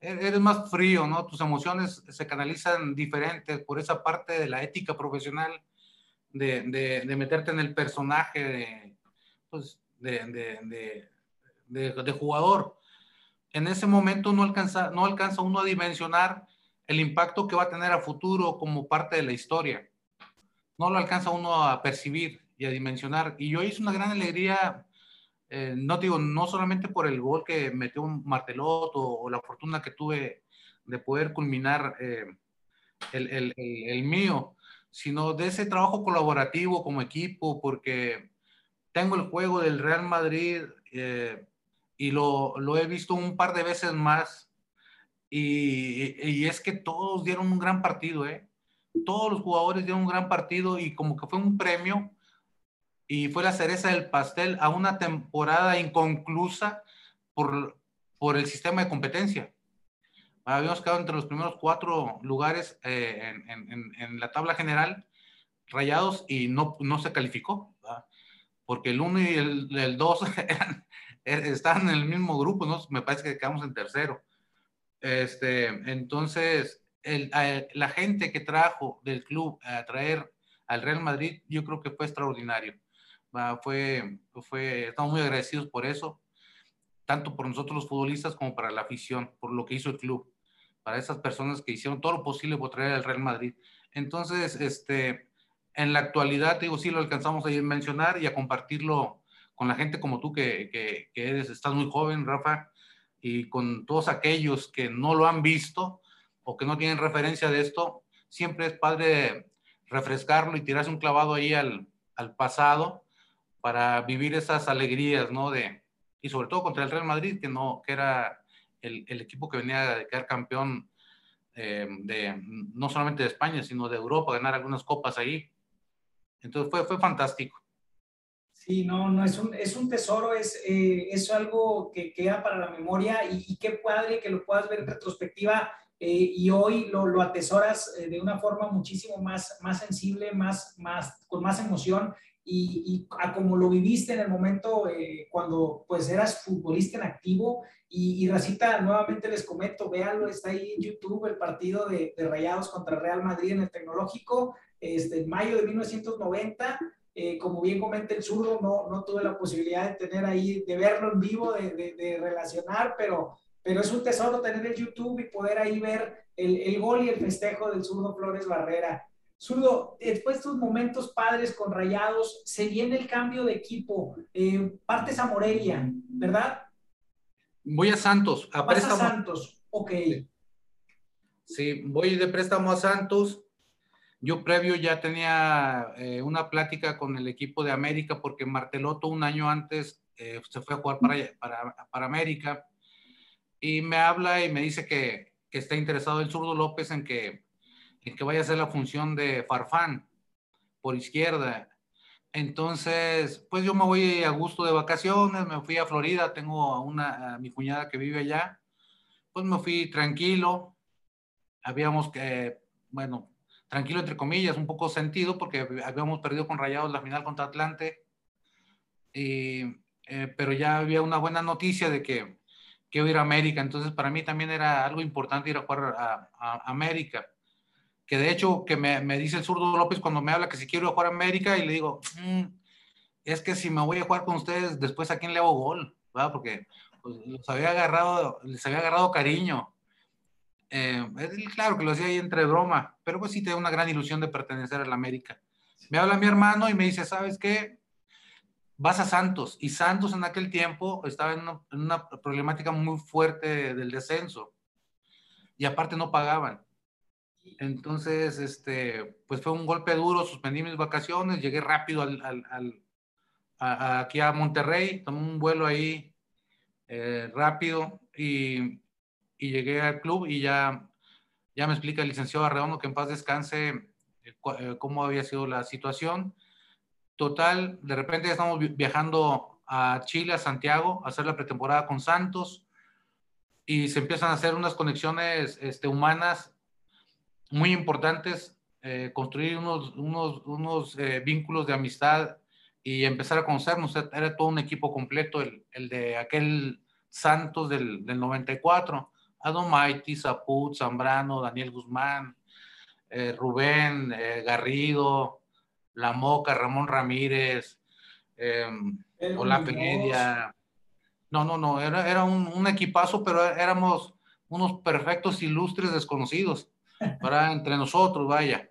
eres más frío, ¿no? Tus emociones se canalizan diferentes por esa parte de la ética profesional, de, de, meterte en el personaje de, pues, de, jugador. En ese momento no alcanza, no alcanza uno a dimensionar el impacto que va a tener a futuro como parte de la historia no lo alcanza uno a percibir y a dimensionar. Y yo hice una gran alegría, eh, no digo, no solamente por el gol que metió un Martelot o, la fortuna que tuve de poder culminar eh, el, el, el, mío, sino de ese trabajo colaborativo como equipo, porque tengo el juego del Real Madrid eh, y lo, lo, he visto un par de veces más. Y, y, es que todos dieron un gran partido, ¿eh? Todos los jugadores dieron un gran partido y como que fue un premio y fue la cereza del pastel a una temporada inconclusa por, por el sistema de competencia. Habíamos quedado entre los primeros cuatro lugares eh, en, en, la tabla general, rayados, y no, no se calificó, porque el uno y el, dos (laughs) estaban en el mismo grupo, ¿no? me parece que quedamos en tercero. Este, entonces, la gente que trajo del club a traer al Real Madrid, yo creo que fue extraordinario. fue, fue, estamos muy agradecidos por eso, tanto por nosotros los futbolistas como para la afición, por lo que hizo el club, para esas personas que hicieron todo lo posible por traer al Real Madrid. Entonces, este, en la actualidad, digo, sí lo alcanzamos a mencionar y a compartirlo con la gente como tú, que, que, que eres, estás muy joven, Rafa, y con todos aquellos que no lo han visto, o que no tienen referencia de esto, siempre es padre refrescarlo y tirarse un clavado ahí al, al pasado para vivir esas alegrías, ¿no? De, y sobre todo contra el Real Madrid, que, no, que era el, el equipo que venía de quedar campeón eh, de, no solamente de España, sino de Europa, ganar algunas copas ahí. Entonces fue, fue fantástico. Sí, no, no, es un, es un tesoro, es, eh, es algo que queda para la memoria y, y, qué padre que lo puedas ver en retrospectiva eh, y hoy lo, lo atesoras eh, de una forma muchísimo más, más sensible, más, más, con más emoción. Y, y a como lo viviste en el momento eh, cuando pues eras futbolista en activo. Y, y, Racita, nuevamente les comento, véanlo, está ahí en YouTube el partido de, de Rayados contra Real Madrid en el Tecnológico, este, en mayo de 1990, como bien comenta el zurdo, no, no tuve la posibilidad de tener ahí, de verlo en vivo, de, de, de relacionar, pero pero es un tesoro tener el YouTube y poder ahí ver el, el gol y el festejo del zurdo Flores Barrera. Zurdo, después de estos momentos padres con rayados, se viene el cambio de equipo. Eh, partes a Morelia, ¿verdad? Voy a Santos. A préstamo. a Santos, ok. Sí, voy de préstamo a Santos. Yo previo ya tenía eh, una plática con el equipo de América porque Marteloto un año antes eh, se fue a jugar para, para, para América y me habla y me dice que, que está interesado el zurdo López en que, en que vaya a hacer la función de Farfán por izquierda. Entonces, pues yo me voy a gusto de vacaciones, me fui a Florida, tengo a una, a mi cuñada que vive allá, pues me fui tranquilo, habíamos que, bueno, tranquilo entre comillas, un poco sentido porque habíamos perdido con Rayados la final contra Atlante, y, eh, pero ya había una buena noticia de que quiero ir a América, entonces para mí también era algo importante ir a jugar a, América. que de hecho que me, me, dice el zurdo López cuando me habla que si quiero jugar a América y le digo, mm, es que si me voy a jugar con ustedes, después a quién le hago gol, ¿verdad? Porque pues, los había agarrado, les había agarrado cariño. Eh, claro que lo hacía ahí entre broma, pero pues sí tengo una gran ilusión de pertenecer a la América. Me habla mi hermano y me dice, ¿sabes qué? Vas a Santos. Y Santos en aquel tiempo estaba en una, problemática muy fuerte del descenso. Y aparte no pagaban. Entonces, este, pues fue un golpe duro, suspendí mis vacaciones, llegué rápido al, al, al a, aquí a Monterrey, tomé un vuelo ahí eh, rápido y, y, llegué al club y ya, ya me explica el licenciado Arredondo que en paz descanse eh, eh, cómo había sido la situación. Total, de repente ya estamos viajando a Chile, a Santiago, a hacer la pretemporada con Santos y se empiezan a hacer unas conexiones este, humanas muy importantes, eh, construir unos, unos, unos eh, vínculos de amistad y empezar a conocernos. Era todo un equipo completo, el, el de aquel Santos del, del 94. Adomaiti, Zaput, Zambrano, Daniel Guzmán, eh, Rubén, Garrido, La Moca, Ramón Ramírez, eh, Olape Media. No, no, no, era, era un, un, equipazo, pero éramos unos perfectos ilustres desconocidos para (laughs) entre nosotros, vaya.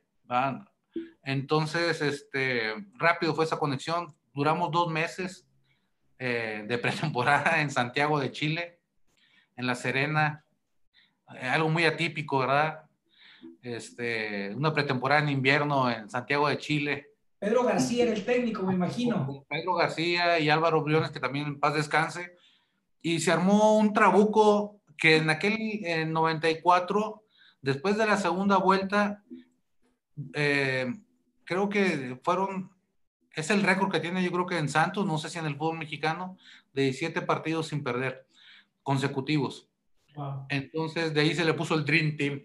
Entonces, este, rápido fue esa conexión. Duramos dos meses eh, de pretemporada en Santiago de Chile, en La Serena. Eh, algo muy atípico, ¿verdad? Este, una pretemporada en invierno en Santiago de Chile. Pedro García era el técnico, me imagino. Pedro García y Álvaro Briones, que también en paz descanse. Y se armó un trabuco que en aquel en 94 Después de la segunda vuelta, eh, creo que fueron, es el récord que tiene yo creo que en Santos, no sé si en el fútbol mexicano, de 17 partidos sin perder consecutivos. Entonces de ahí se le puso el Dream Team.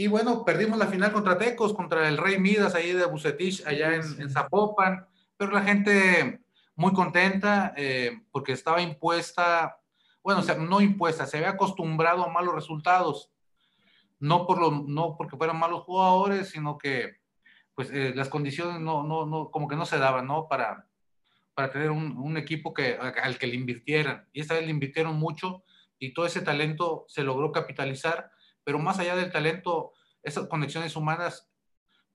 Y bueno, perdimos la final contra Tecos, contra el Rey Midas ahí de Bucetich, allá en, Zapopan, pero la gente muy contenta eh, porque estaba impuesta, bueno, o sea, no impuesta, se había acostumbrado a malos resultados no, por lo, no porque fueran malos jugadores, sino que pues eh, las condiciones no, no, no, como que no se daban, ¿no? Para, para tener un, un, equipo que, al que le invirtieran. Y esta vez le invirtieron mucho y todo ese talento se logró capitalizar, pero más allá del talento, esas conexiones humanas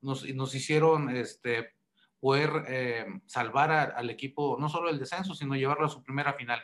nos, nos hicieron este, poder eh, salvar a, al equipo, no solo el descenso, sino llevarlo a su primera final.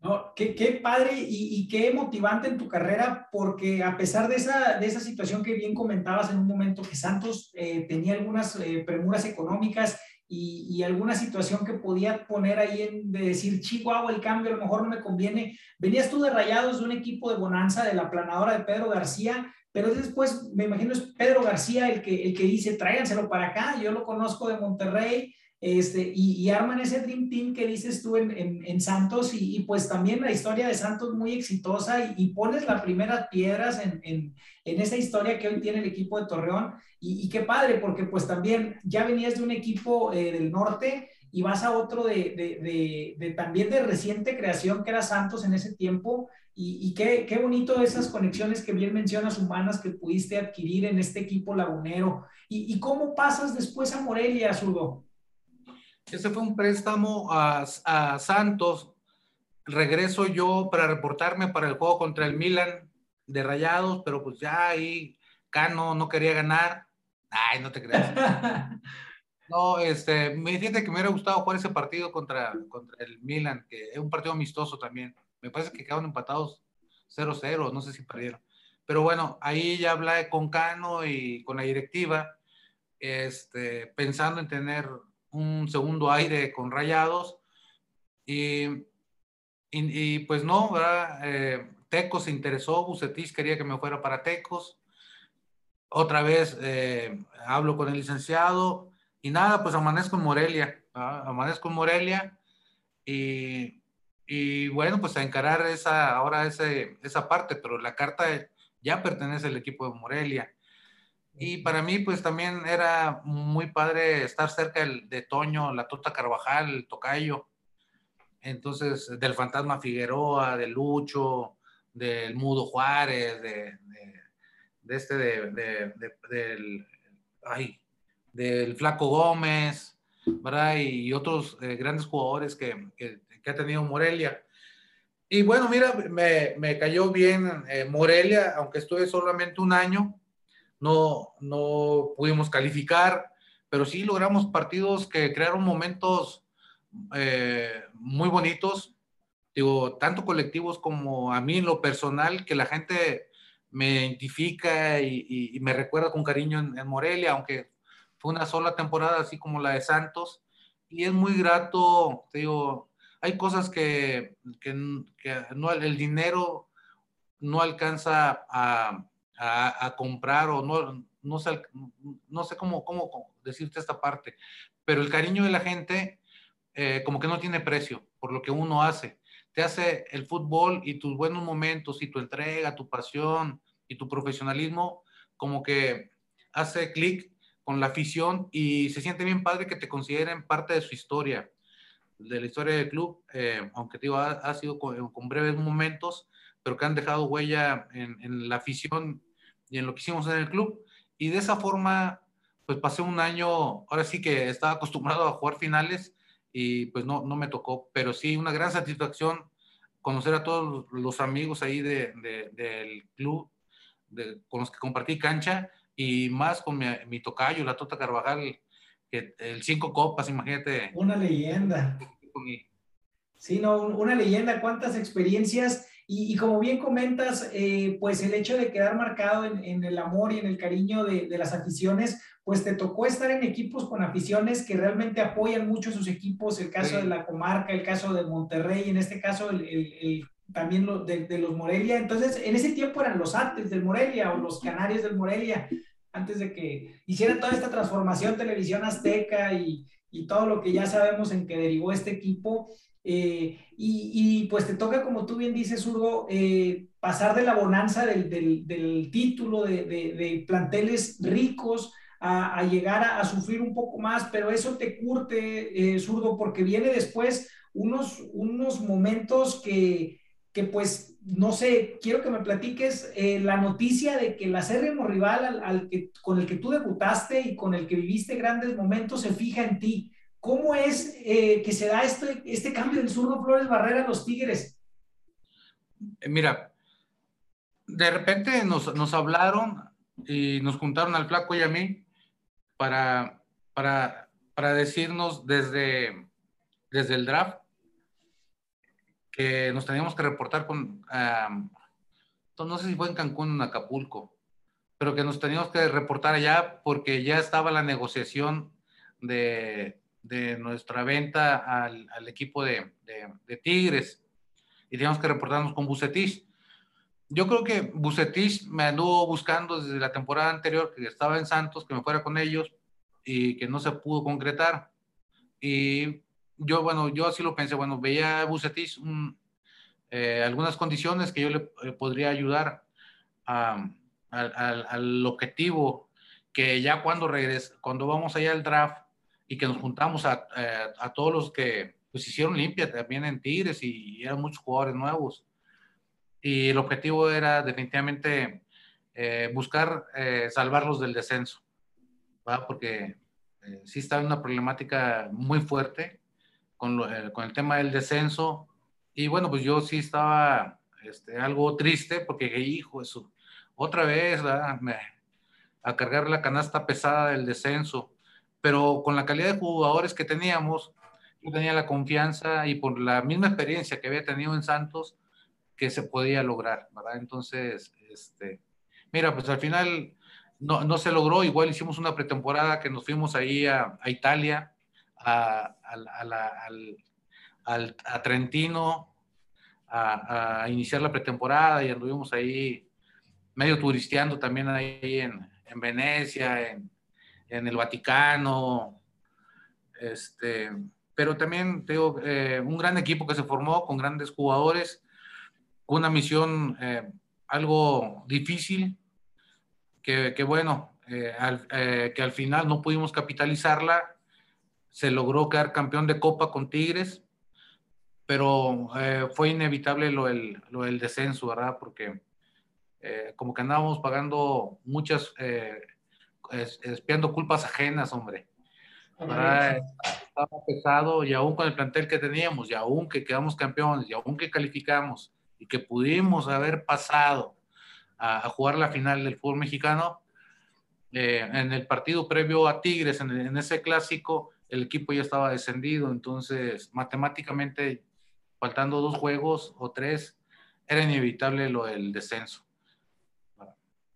No, qué, qué padre y, y, qué motivante en tu carrera, porque a pesar de esa, de esa situación que bien comentabas en un momento, que Santos eh, tenía algunas eh, premuras económicas y, alguna situación que podía poner ahí en, de decir, Chihuahua, el cambio a lo mejor no me conviene. Venías tú de rayados de un equipo de bonanza, de la planadora de Pedro García, pero después me imagino es Pedro García el que, el que dice, tráiganselo para acá, yo lo conozco de Monterrey, este, y, y, arman ese Dream Team que dices tú en, Santos y, y, pues también la historia de Santos muy exitosa y, pones las primeras piedras en, esa historia que hoy tiene el equipo de Torreón. Y, qué padre porque pues también ya venías de un equipo eh, del norte y vas a otro de, también de reciente creación que era Santos en ese tiempo. Y, qué, bonito esas conexiones que bien mencionas humanas que pudiste adquirir en este equipo lagunero. Y, cómo pasas después a Morelia, Zurdo. Ese fue un préstamo a, a, Santos. Regreso yo para reportarme para el juego contra el Milan de Rayados, pero pues ya ahí Cano no quería ganar. Ay, no te creas. (laughs) No, este, me fíjate que me hubiera gustado jugar ese partido contra, contra el Milan, que es un partido amistoso también. Me parece que quedaron empatados 0-0, no sé si perdieron. Pero bueno, ahí ya hablé con Cano y con la directiva, este, pensando en tener un segundo aire con rayados. Y, y, pues no, ¿verdad? Eh, Tecos se interesó, Bucetich quería que me fuera para Tecos. Otra vez eh, hablo con el licenciado y nada, pues amanezco en Morelia, ¿verdad? amanezco en Morelia y, y, bueno, pues a encarar esa, ahora ese, esa parte, pero la carta ya pertenece al equipo de Morelia. Y para mí, pues también era muy padre estar cerca de Toño, la Tota Carvajal, el Tocayo. Entonces, del Fantasma Figueroa, de Lucho, del Mudo Juárez, de este, de, del, ay, del Flaco Gómez, ¿verdad? Y, otros eh, grandes jugadores que, que, ha tenido Morelia. Y bueno, mira, me, me cayó bien eh, Morelia, aunque estuve solamente un año, no, no pudimos calificar, pero sí logramos partidos que crearon momentos eh, muy bonitos, digo, tanto colectivos como a mí en lo personal, que la gente me identifica y, me recuerda con cariño en, Morelia, aunque fue una sola temporada, así como la de Santos, y es muy grato, digo, hay cosas que, que, no, el dinero no alcanza a, a, comprar o no, no sé, no sé cómo, cómo, decirte esta parte, pero el cariño de la gente eh, como que no tiene precio por lo que uno hace. Te hace el fútbol y tus buenos momentos y tu entrega, tu pasión y tu profesionalismo, como que hace clic con la afición y se siente bien padre que te consideren parte de su historia, de la historia del club, eh, aunque digo, ha, sido con, breves momentos, pero que han dejado huella en la afición y en lo que hicimos en el club. Y de esa forma, pues pasé un año, ahora sí que estaba acostumbrado a jugar finales y pues no, no me tocó, pero sí una gran satisfacción conocer a todos los amigos ahí de, del club de, con los que compartí cancha y más con mi, mi tocayo, la Tota Carvajal, que el cinco copas, imagínate. Una leyenda. Sí, no, una leyenda, cuántas experiencias y, como bien comentas, eh, pues el hecho de quedar marcado en, el amor y en el cariño de, las aficiones, pues te tocó estar en equipos con aficiones que realmente apoyan mucho a sus equipos, el caso de la comarca, el caso de Monterrey, en este caso el, también lo, de, los Morelia. Entonces, en ese tiempo eran los Ates del Morelia o los Canarios del Morelia, antes de que hicieran toda esta transformación televisión azteca y, y todo lo que ya sabemos en que derivó este equipo. Eh, y, pues te toca, como tú bien dices, Hugo, eh, pasar de la bonanza del, del, título, de, de, planteles ricos, a, llegar a, sufrir un poco más, pero eso te curte, eh, Zurdo, porque viene después unos, unos momentos que, que, pues, no sé, quiero que me platiques la noticia de que el acérrimo rival al, que, con el que tú debutaste y con el que viviste grandes momentos se fija en ti. ¿Cómo es eh, que se da este, este cambio del zurdo Flores Barrera a los Tigres? Eh, mira, de repente nos, nos, hablaron y nos juntaron al flaco y a mí para, para, para decirnos desde, desde el draft que nos teníamos que reportar con, no sé si fue en Cancún o en Acapulco, pero que nos teníamos que reportar allá porque ya estaba la negociación de, de nuestra venta al, equipo de, Tigres y teníamos que reportarnos con Bucetich. Yo creo que Bucetich me anduvo buscando desde la temporada anterior que estaba en Santos, que me fuera con ellos y que no se pudo concretar. Y yo, bueno, yo así lo pensé, bueno, veía a Bucetich eh, algunas condiciones que yo le, podría ayudar a, al, objetivo que ya cuando regrese, cuando vamos allá al draft, y que nos juntamos a, eh, a, todos los que pues hicieron limpia también en Tigres y, eran muchos jugadores nuevos. Y el objetivo era definitivamente eh, buscar eh, salvarlos del descenso, porque sí estaba una problemática muy fuerte con, con, el tema del descenso. Y bueno, pues yo sí estaba este, algo triste porque, hijo, eso, otra vez Me, a cargar la canasta pesada del descenso pero con la calidad de jugadores que teníamos, yo tenía la confianza y por la misma experiencia que había tenido en Santos, que se podía lograr, ¿verdad? Entonces, este, mira, pues al final no, no se logró, igual hicimos una pretemporada que nos fuimos ahí a, a Italia, a, a, al, al, a Trentino, a, a, iniciar la pretemporada y anduvimos ahí medio turisteando también ahí en, en Venecia, en, en el Vaticano, este, pero también tengo eh, un gran equipo que se formó con grandes jugadores, con una misión eh, algo difícil, que, que bueno, eh, al, que al final no pudimos capitalizarla, se logró quedar campeón de Copa con Tigres, pero fue inevitable lo del, lo del descenso, ¿verdad? Porque como que andábamos pagando muchas, espiando culpas ajenas, hombre. estaba pesado y aún con el plantel que teníamos, y aún que quedamos campeones, y aún que calificamos, y que pudimos haber pasado a, jugar la final del fútbol mexicano, eh, en el partido previo a Tigres, en, ese clásico, el equipo ya estaba descendido, entonces matemáticamente, faltando dos juegos o tres, era inevitable lo del descenso.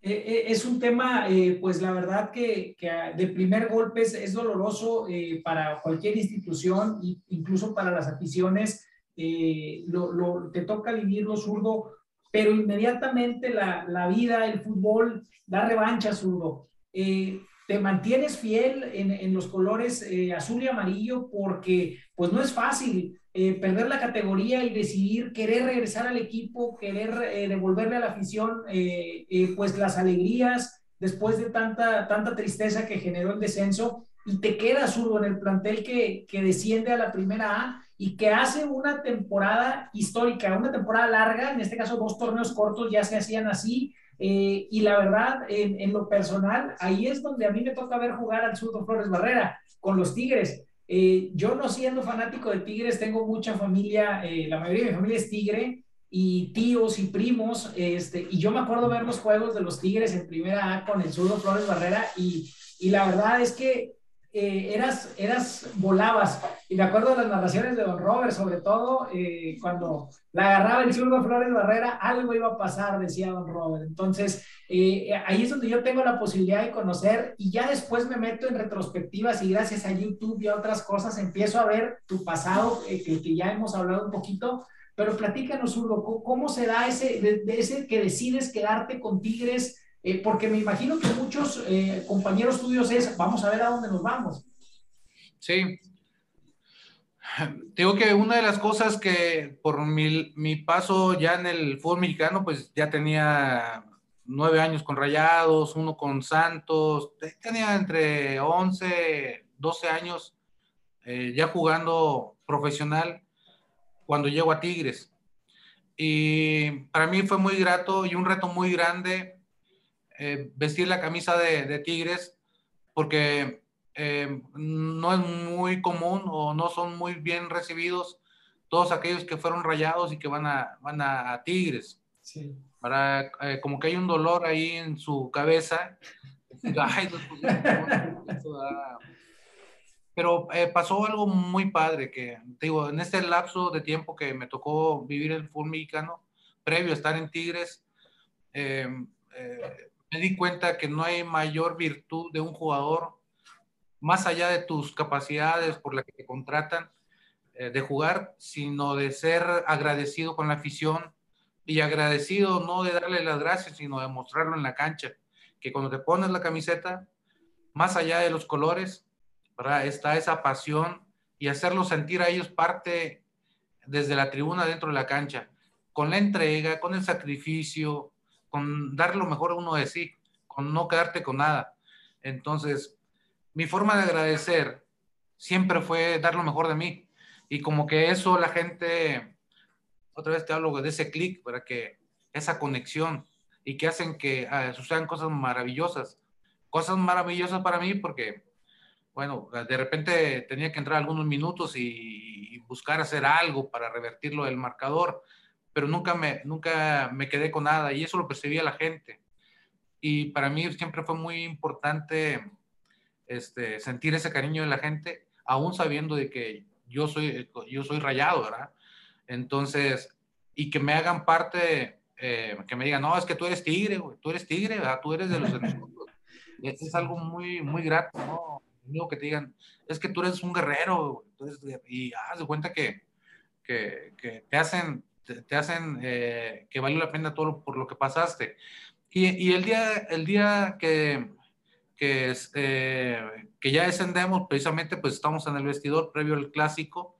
Eh, eh, es un tema, pues la verdad que, que de primer golpe es, doloroso para cualquier institución, incluso para las aficiones. Lo, te toca vivirlo zurdo, pero inmediatamente la, la vida, el fútbol, da revancha zurdo. Eh, te mantienes fiel en, los colores eh, azul y amarillo porque pues no es fácil eh, perder la categoría y decidir querer regresar al equipo, querer devolverle a la afición pues las alegrías después de tanta, tanta tristeza que generó el descenso y te quedas zurdo en el plantel que, que desciende a la primera A y que hace una temporada histórica, una temporada larga, en este caso dos torneos cortos ya se hacían así, eh, y la verdad, en, lo personal, ahí es donde a mí me toca ver jugar al Surdo Flores Barrera con los Tigres. Eh, yo no siendo fanático de Tigres, tengo mucha familia, eh, la mayoría de mi familia es Tigre, y tíos y primos, este, y yo me acuerdo ver los juegos de los Tigres en primera A con el Surdo Flores Barrera, y, y la verdad es que eh, eras, eras, volabas. Y me acuerdo de las narraciones de Don Robert, sobre todo eh, cuando la agarraba el zurdo Flores Barrera, algo iba a pasar, decía Don Robert. Entonces, eh, ahí es donde yo tengo la posibilidad de conocer y ya después me meto en retrospectivas y gracias a YouTube y a otras cosas empiezo a ver tu pasado, que, que, ya hemos hablado un poquito. Pero platícanos, Zurdo, ¿cómo se da ese, que decides quedarte con Tigres? Eh, porque me imagino que muchos eh, compañeros tuyos es, vamos a ver a dónde nos vamos. Sí. Digo que una de las cosas que por mi, mi paso ya en el fútbol mexicano, pues ya tenía nueve años con Rayados, uno con Santos, tenía entre 11, 12 años eh, ya jugando profesional cuando llego a Tigres. Y para mí fue muy grato y un reto muy grande eh, vestir la camisa de, Tigres porque eh, no es muy común o no son muy bien recibidos todos aquellos que fueron rayados y que van a, van a, Tigres. Para, eh, como que hay un dolor ahí en su cabeza. Pero pasó algo muy padre que, digo, en este lapso de tiempo que me tocó vivir el fútbol mexicano, previo a estar en Tigres, eh, me di cuenta que no hay mayor virtud de un jugador, más allá de tus capacidades por las que te contratan, eh, de jugar, sino de ser agradecido con la afición y agradecido no de darle las gracias, sino de mostrarlo en la cancha. Que cuando te pones la camiseta, más allá de los colores, está esa pasión y hacerlo sentir a ellos parte desde la tribuna dentro de la cancha, con la entrega, con el sacrificio, con dar lo mejor a uno de sí, con no quedarte con nada. Entonces, mi forma de agradecer siempre fue dar lo mejor de mí. Y como que eso la gente, otra vez te hablo de ese clic, para que esa conexión y que hacen que ah, sucedan cosas maravillosas. Cosas maravillosas para mí porque, bueno, de repente tenía que entrar algunos minutos y, y buscar hacer algo para revertirlo del marcador pero nunca me, nunca me quedé con nada y eso lo percibía la gente. Y para mí siempre fue muy importante este, sentir ese cariño de la gente, aún sabiendo de que yo soy, yo soy rayado, ¿verdad? Entonces, y que me hagan parte, eh, que me digan, no, es que tú eres tigre, tú eres tigre, ¿verdad? Tú eres de los de (laughs) nosotros. es algo muy, muy grato, ¿no? Que te digan, es que tú eres un guerrero, y haz de cuenta que, que, que te hacen te, hacen eh, que vale la pena todo por lo que pasaste. Y, y el día, el día que, que, eh, que ya descendemos, precisamente pues estamos en el vestidor previo al clásico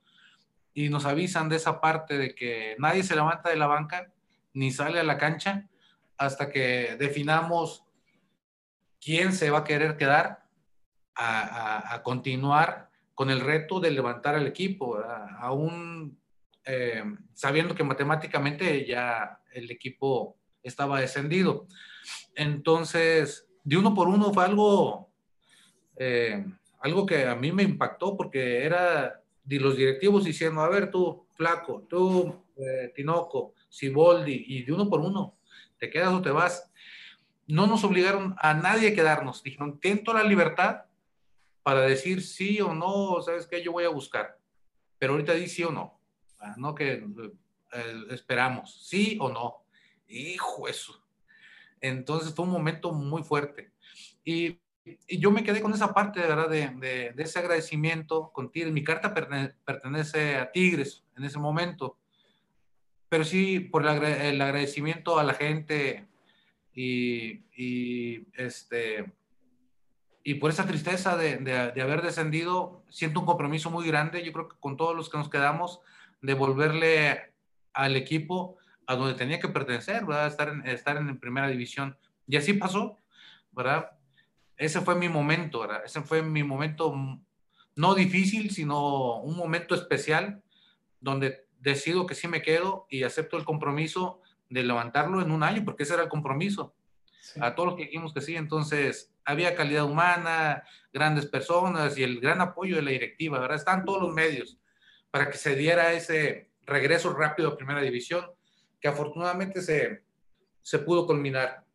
y nos avisan de esa parte de que nadie se levanta de la banca ni sale a la cancha hasta que definamos quién se va a querer quedar a, a, continuar con el reto de levantar al equipo. Aún eh, sabiendo que matemáticamente ya el equipo estaba descendido. Entonces, de uno por uno fue algo, eh, algo que a mí me impactó porque era de los directivos diciendo, a ver tú, Flaco, tú, eh, Tinoco, Siboldi, y de uno por uno, te quedas o te vas. No nos obligaron a nadie a quedarnos, dijeron, ten toda la libertad para decir sí o no, sabes qué, yo voy a buscar. Pero ahorita di sí o no, ah, no que eh, esperamos, sí o no. Hijo eso. Entonces fue un momento muy fuerte. Y, y yo me quedé con esa parte, de verdad, de, de, ese agradecimiento con Tigres. Mi carta pertenece a Tigres en ese momento. Pero sí, por el, el agradecimiento a la gente y, y este, y por esa tristeza de, de, haber descendido, siento un compromiso muy grande, yo creo que con todos los que nos quedamos, de volverle al equipo a donde tenía que pertenecer, ¿verdad? Estar en, estar en primera división. Y así pasó, ¿verdad? Ese fue mi momento, ¿verdad? Ese fue mi momento no difícil, sino un momento especial donde decido que sí me quedo y acepto el compromiso de levantarlo en un año, porque ese era el compromiso. A todos los que dijimos que sí, entonces había calidad humana, grandes personas y el gran apoyo de la directiva, ¿verdad? Están todos los medios para que se diera ese regreso rápido a primera división, que afortunadamente se, se pudo culminar.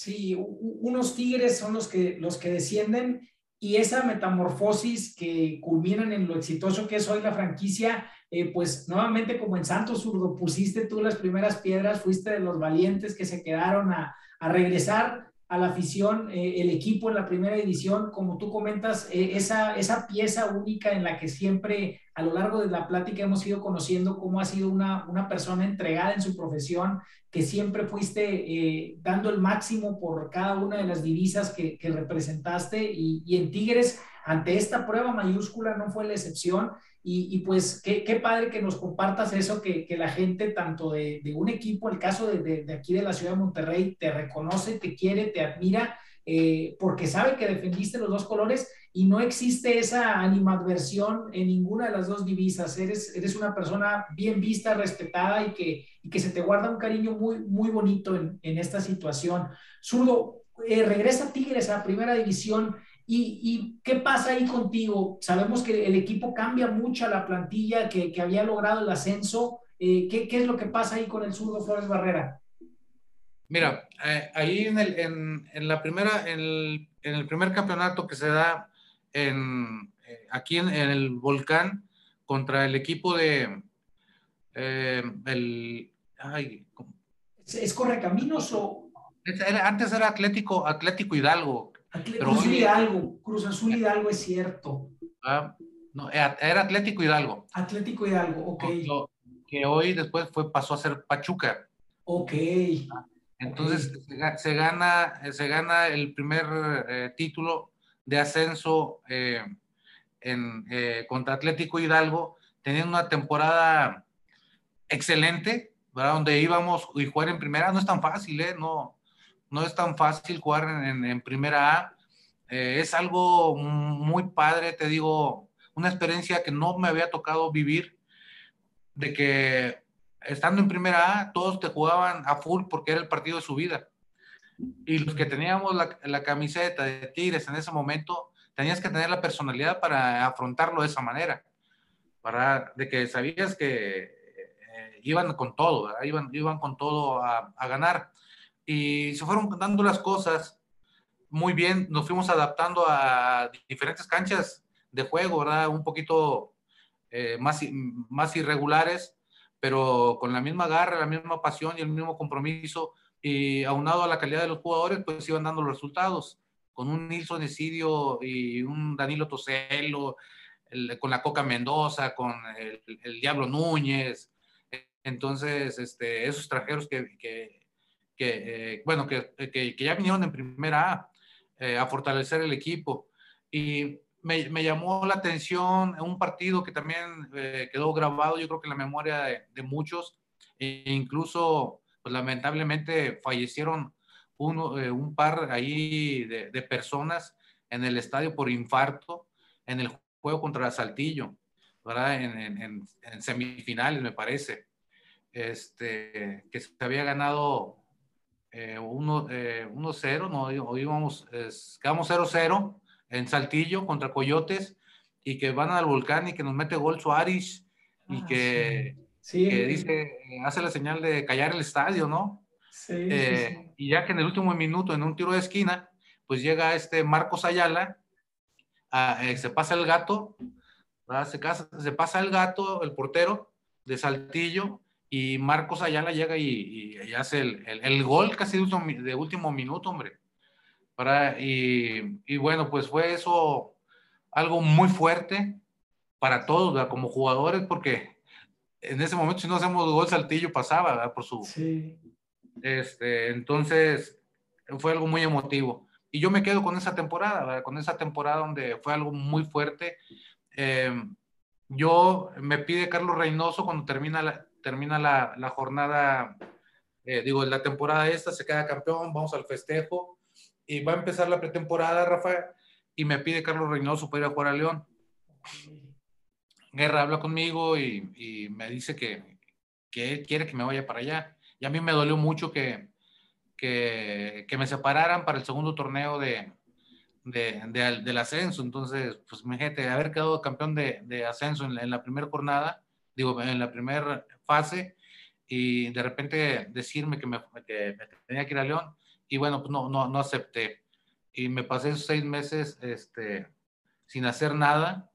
Sí, unos tigres son los que, los que descienden y esa metamorfosis que culminan en lo exitoso que es hoy la franquicia, eh, pues nuevamente como en Santos Zurdo pusiste tú las primeras piedras, fuiste de los valientes que se quedaron a, a regresar a la afición, eh, el equipo en la primera edición, como tú comentas, eh, esa, esa pieza única en la que siempre a lo largo de la plática hemos ido conociendo cómo ha sido una, una persona entregada en su profesión, que siempre fuiste eh, dando el máximo por cada una de las divisas que, que representaste. Y, y en Tigres, ante esta prueba mayúscula, no fue la excepción y, pues qué, padre que nos compartas eso, que, que la gente tanto de, de, un equipo, el caso de, de, aquí de la ciudad de Monterrey, te reconoce, te quiere, te admira, eh, porque sabe que defendiste los dos colores y no existe esa animadversión en ninguna de las dos divisas. Eres, eres una persona bien vista, respetada y que, y que se te guarda un cariño muy, muy bonito en, en esta situación. Zurdo, eh, regresa Tigres a primera división. ¿Y, qué pasa ahí contigo? Sabemos que el equipo cambia mucho la plantilla que, que había logrado el ascenso. Eh, ¿qué, ¿qué, es lo que pasa ahí con el zurdo Flores Barrera? Mira, eh, ahí en, el, en, en, la primera, en el, en el, primer campeonato que se da en, eh, aquí en, el Volcán contra el equipo de el, ay, ¿Es, ¿Es Correcaminos o...? Era, antes era Atlético, Atlético Hidalgo, Cruz Azul Hidalgo, Cruz Azul Hidalgo es cierto. Ah, no, era Atlético Hidalgo. Atlético Hidalgo, ok. que hoy después fue, pasó a ser Pachuca. Ok. Entonces Se, gana, se gana el primer eh, título de ascenso eh, en, eh, contra Atlético Hidalgo, teniendo una temporada excelente, ¿verdad? donde íbamos y jugar en primera no es tan fácil, ¿eh? No, no es tan fácil jugar en, primera A. Eh, es algo muy padre, te digo, una experiencia que no me había tocado vivir, de que estando en primera A, todos te jugaban a full porque era el partido de su vida. Y los que teníamos la, camiseta de Tigres en ese momento, tenías que tener la personalidad para afrontarlo de esa manera, para de que sabías que eh, iban con todo, iban, iban con todo a ganar y se fueron dando las cosas muy bien, nos fuimos adaptando a diferentes canchas de juego, ¿verdad? Un poquito eh, más, más irregulares, pero con la misma garra, la misma pasión y el mismo compromiso, y aunado a la calidad de los jugadores, pues iban dando los resultados, con un Nilson Esidio y un Danilo Toselo, con la Coca Mendoza, con el, el Diablo Núñez, entonces, este, esos extranjeros que, que que, eh, bueno, que, que, que, ya vinieron en primera A eh, a fortalecer el equipo. Y me, me, llamó la atención un partido que también eh, quedó grabado, yo creo que en la memoria de, de muchos, e incluso, pues lamentablemente fallecieron uno, un par ahí de, de, personas en el estadio por infarto en el juego contra Saltillo, ¿verdad? En, en, en semifinales, me parece. Este, que se había ganado 1-0, eh, no, hoy íbamos, quedamos 0-0 en Saltillo contra Coyotes y que van al volcán y que nos mete gol Suárez y ah, que, dice, hace la señal de callar el estadio, ¿no? Eh, y ya que en el último minuto, en un tiro de esquina, pues llega este Marcos Ayala, eh, se pasa el gato, se, se, pasa el gato, el portero de Saltillo, y Marcos Ayala llega y, hace el, el, gol casi de último, minuto, hombre. Para, y, y, bueno, pues fue eso algo muy fuerte para todos, como jugadores, porque en ese momento si no hacemos gol, Saltillo pasaba, por su... Sí. Este, entonces, fue algo muy emotivo. Y yo me quedo con esa temporada, con esa temporada donde fue algo muy fuerte. Em, yo me pide Carlos Reynoso cuando termina la, termina la, la jornada, eh, digo, la temporada esta, se queda campeón, vamos al festejo y va a empezar la pretemporada, Rafael, y me pide Carlos Reynoso para ir a jugar a León. Guerra habla conmigo y, me dice que, que quiere que me vaya para allá. Y a mí me dolió mucho que, que, me separaran para el segundo torneo de, de, del ascenso. Entonces, pues imagínate, haber quedado campeón de, de ascenso en, en la primera jornada, digo, en la primera fase, y de repente decirme que me, que tenía que ir a León, y bueno, pues no, no, no acepté. Y me pasé esos seis meses este, sin hacer nada,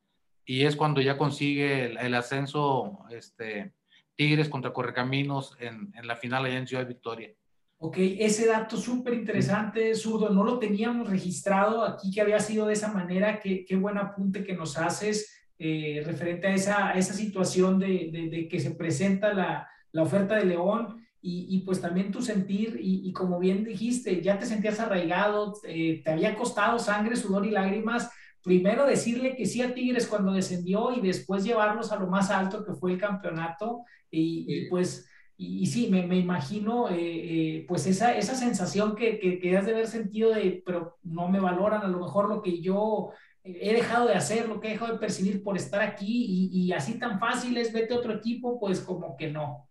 y es cuando ya consigue el, el ascenso este, Tigres contra Correcaminos en, en la final allá en Ciudad Victoria. Ok, ese dato súper interesante, Zurdo, no lo teníamos registrado aquí que había sido de esa manera, qué, qué buen apunte que nos haces eh, referente a esa, esa situación de, de, que se presenta la, la oferta de León y, y, pues también tu sentir y, y, como bien dijiste, ya te sentías arraigado, eh, te había costado sangre, sudor y lágrimas, primero decirle que sí a Tigres cuando descendió y después llevarlos a lo más alto que fue el campeonato y, pues, y, sí, me, me imagino eh, eh, pues esa, esa sensación que, que, has de haber sentido de, pero no me valoran a lo mejor lo que yo he dejado de hacer, lo que he dejado de percibir por estar aquí y, así tan fácil es vete a otro equipo, pues como que no.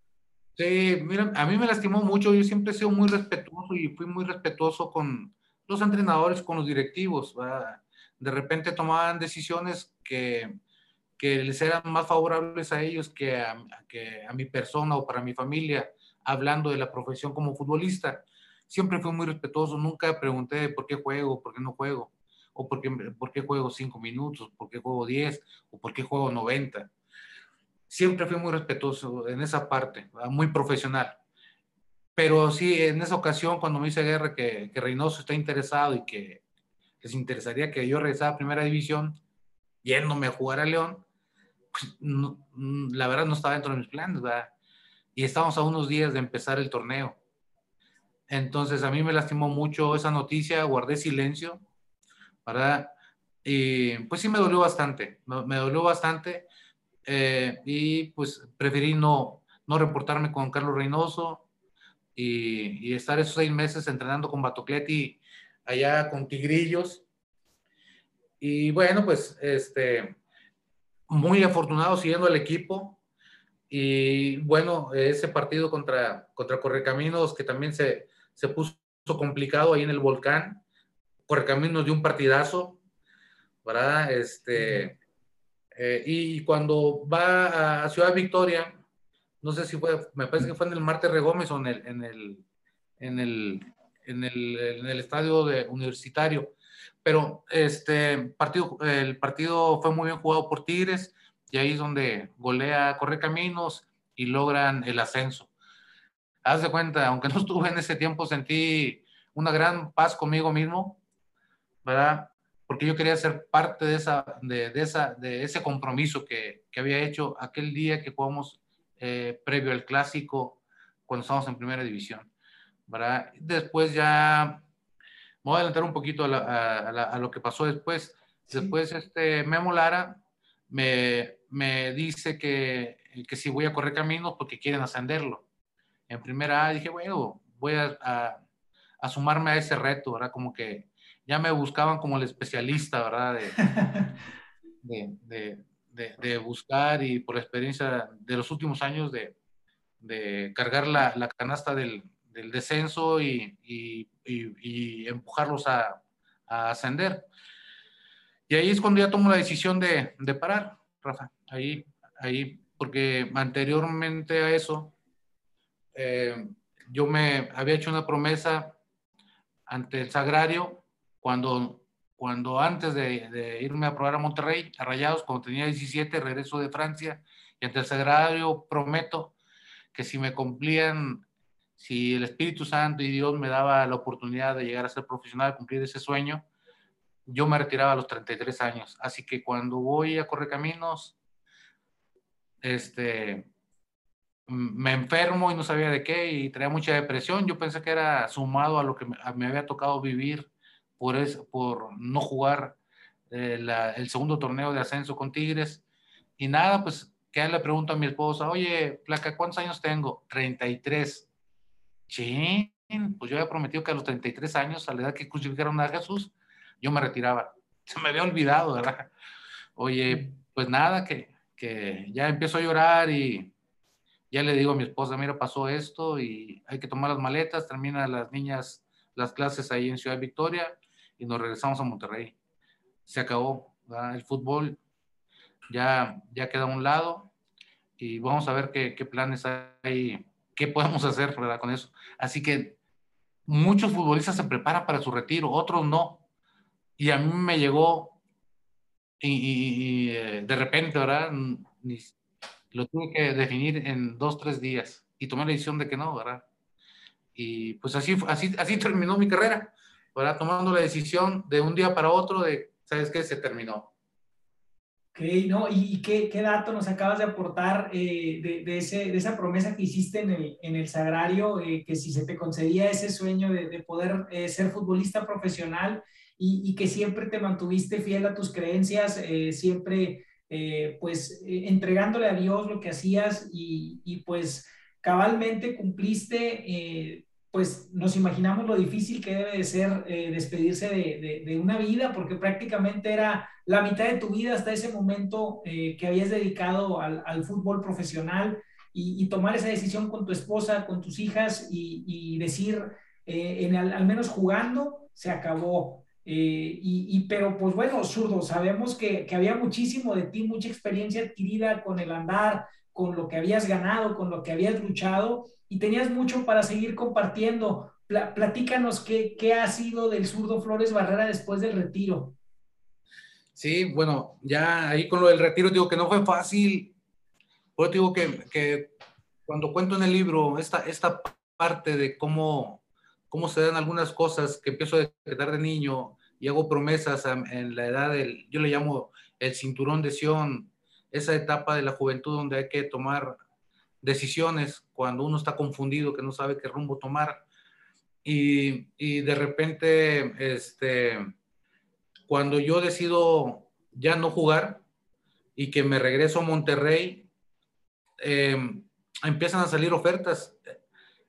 Sí, mira, a mí me lastimó mucho, yo siempre he sido muy respetuoso y fui muy respetuoso con los entrenadores, con los directivos, de repente tomaban decisiones que que les eran más favorables a ellos que a, que a mi persona o para mi familia, hablando de la profesión como futbolista. Siempre fui muy respetuoso, nunca pregunté por qué juego, por qué no juego, o por qué, por qué juego cinco minutos, por qué juego diez, o por qué juego 90. Siempre fui muy respetuoso en esa parte, muy profesional. Pero sí, en esa ocasión, cuando me hice guerra que, que Reynoso está interesado y que les interesaría que yo regresara a Primera División, yéndome a jugar a León, pues, mm, la verdad no estaba dentro de mis planes, ¿verdad? Y estábamos a unos días de empezar el torneo. Entonces a mí me lastimó mucho esa noticia, guardé silencio, ¿verdad? Y pues sí me dolió bastante, me, dolió bastante eh, y pues preferí no, no reportarme con Carlos Reynoso y, y, estar esos seis meses entrenando con Batocleti allá con Tigrillos. Y bueno, pues este, muy afortunado siguiendo al equipo. Y bueno, ese partido contra, contra Correcaminos, que también se, se puso complicado ahí en el volcán. Correcaminos dio un partidazo, ¿verdad? Este, eh, y cuando va a Ciudad Victoria, no sé si fue, me parece que fue en el Marte Regómez o en el, en el, en el, en el, en el estadio de universitario pero este partido, el partido fue muy bien jugado por Tigres y ahí es donde golea, corre caminos y logran el ascenso. Haz de cuenta, aunque no estuve en ese tiempo, sentí una gran paz conmigo mismo, ¿verdad? Porque yo quería ser parte de, esa, de, de esa, de ese compromiso que, que, había hecho aquel día que jugamos eh, previo al clásico cuando estábamos en primera división, ¿verdad? Después ya me voy a adelantar un poquito a, lo que pasó después. Después, este, Memo Lara me, me dice que, que, si voy a correr caminos porque quieren ascenderlo. En primera dije, bueno, voy a, a, sumarme a ese reto, ¿verdad? Como que ya me buscaban como el especialista, ¿verdad? De, (laughs) de, de, de buscar y por la experiencia de los últimos años de, cargar la, la canasta del, del descenso y, y, y, empujarlos a, a, ascender. Y ahí es cuando ya tomo la decisión de, de parar, Rafa. Ahí, ahí, porque anteriormente a eso, eh, yo me había hecho una promesa ante el Sagrario cuando, cuando antes de, de, irme a probar a Monterrey, a Rayados, cuando tenía 17, regreso de Francia, y ante el Sagrario prometo que si me cumplían, si el Espíritu Santo y Dios me daba la oportunidad de llegar a ser profesional, cumplir ese sueño, yo me retiraba a los 33 años. Así que cuando voy a correr caminos, este, me enfermo y no sabía de qué y traía mucha depresión. Yo pensé que era sumado a lo que me, había tocado vivir por, por no jugar eh, el segundo torneo de ascenso con Tigres. Y nada, pues que le pregunto a mi esposa, oye, Placa, ¿cuántos años tengo? 33. Sí, pues yo había prometido que a los 33 años, a la edad que crucificaron a Jesús, yo me retiraba. (laughs) Se me había olvidado, ¿verdad? Oye, pues nada, que, que ya empiezo a llorar y ya le digo a mi esposa, mira, pasó esto y hay que tomar las maletas, terminan las niñas las clases ahí en Ciudad Victoria y nos regresamos a Monterrey. Se acabó, ¿verdad? el fútbol ya, ya queda a un lado y vamos a ver qué, qué planes hay, qué podemos hacer ¿verdad? con eso. Así que muchos futbolistas se preparan para su retiro, otros no. Y a mí me llegó y, eh, de repente, ¿verdad? lo tuve que definir en dos, tres días y tomé la decisión de que no, ¿verdad? Y pues así, así, así terminó mi carrera, ¿verdad? Tomando la decisión de un día para otro de, ¿sabes qué? Se terminó. Ok, ¿no? ¿Y, qué, qué, dato nos acabas de aportar eh, de, de, ese, de, esa promesa que hiciste en el, en el Sagrario, eh, que si se te concedía ese sueño de, poder eh, ser futbolista profesional y, y, que siempre te mantuviste fiel a tus creencias, siempre pues entregándole a Dios lo que hacías y, y pues cabalmente cumpliste pues nos imaginamos lo difícil que debe de ser eh, despedirse de, de, una vida, porque prácticamente era la mitad de tu vida hasta ese momento eh, que habías dedicado al, al fútbol profesional y, tomar esa decisión con tu esposa, con tus hijas y, decir, eh, en al, menos jugando, se acabó. y, y, pero pues bueno, zurdo, sabemos que, que había muchísimo de ti, mucha experiencia adquirida con el andar, con lo que habías ganado, con lo que habías luchado y tenías mucho para seguir compartiendo. platícanos qué, qué ha sido del zurdo Flores Barrera después del retiro. Sí, bueno, ya ahí con lo del retiro digo que no fue fácil. Por digo que, que, cuando cuento en el libro esta, esta parte de cómo, cómo se dan algunas cosas que empiezo a decretar de niño y hago promesas en la edad del, yo le llamo el cinturón de Sion, esa etapa de la juventud donde hay que tomar decisiones cuando uno está confundido, que no sabe qué rumbo tomar. Y, de repente, este, cuando yo decido ya no jugar y que me regreso a Monterrey, eh, empiezan a salir ofertas.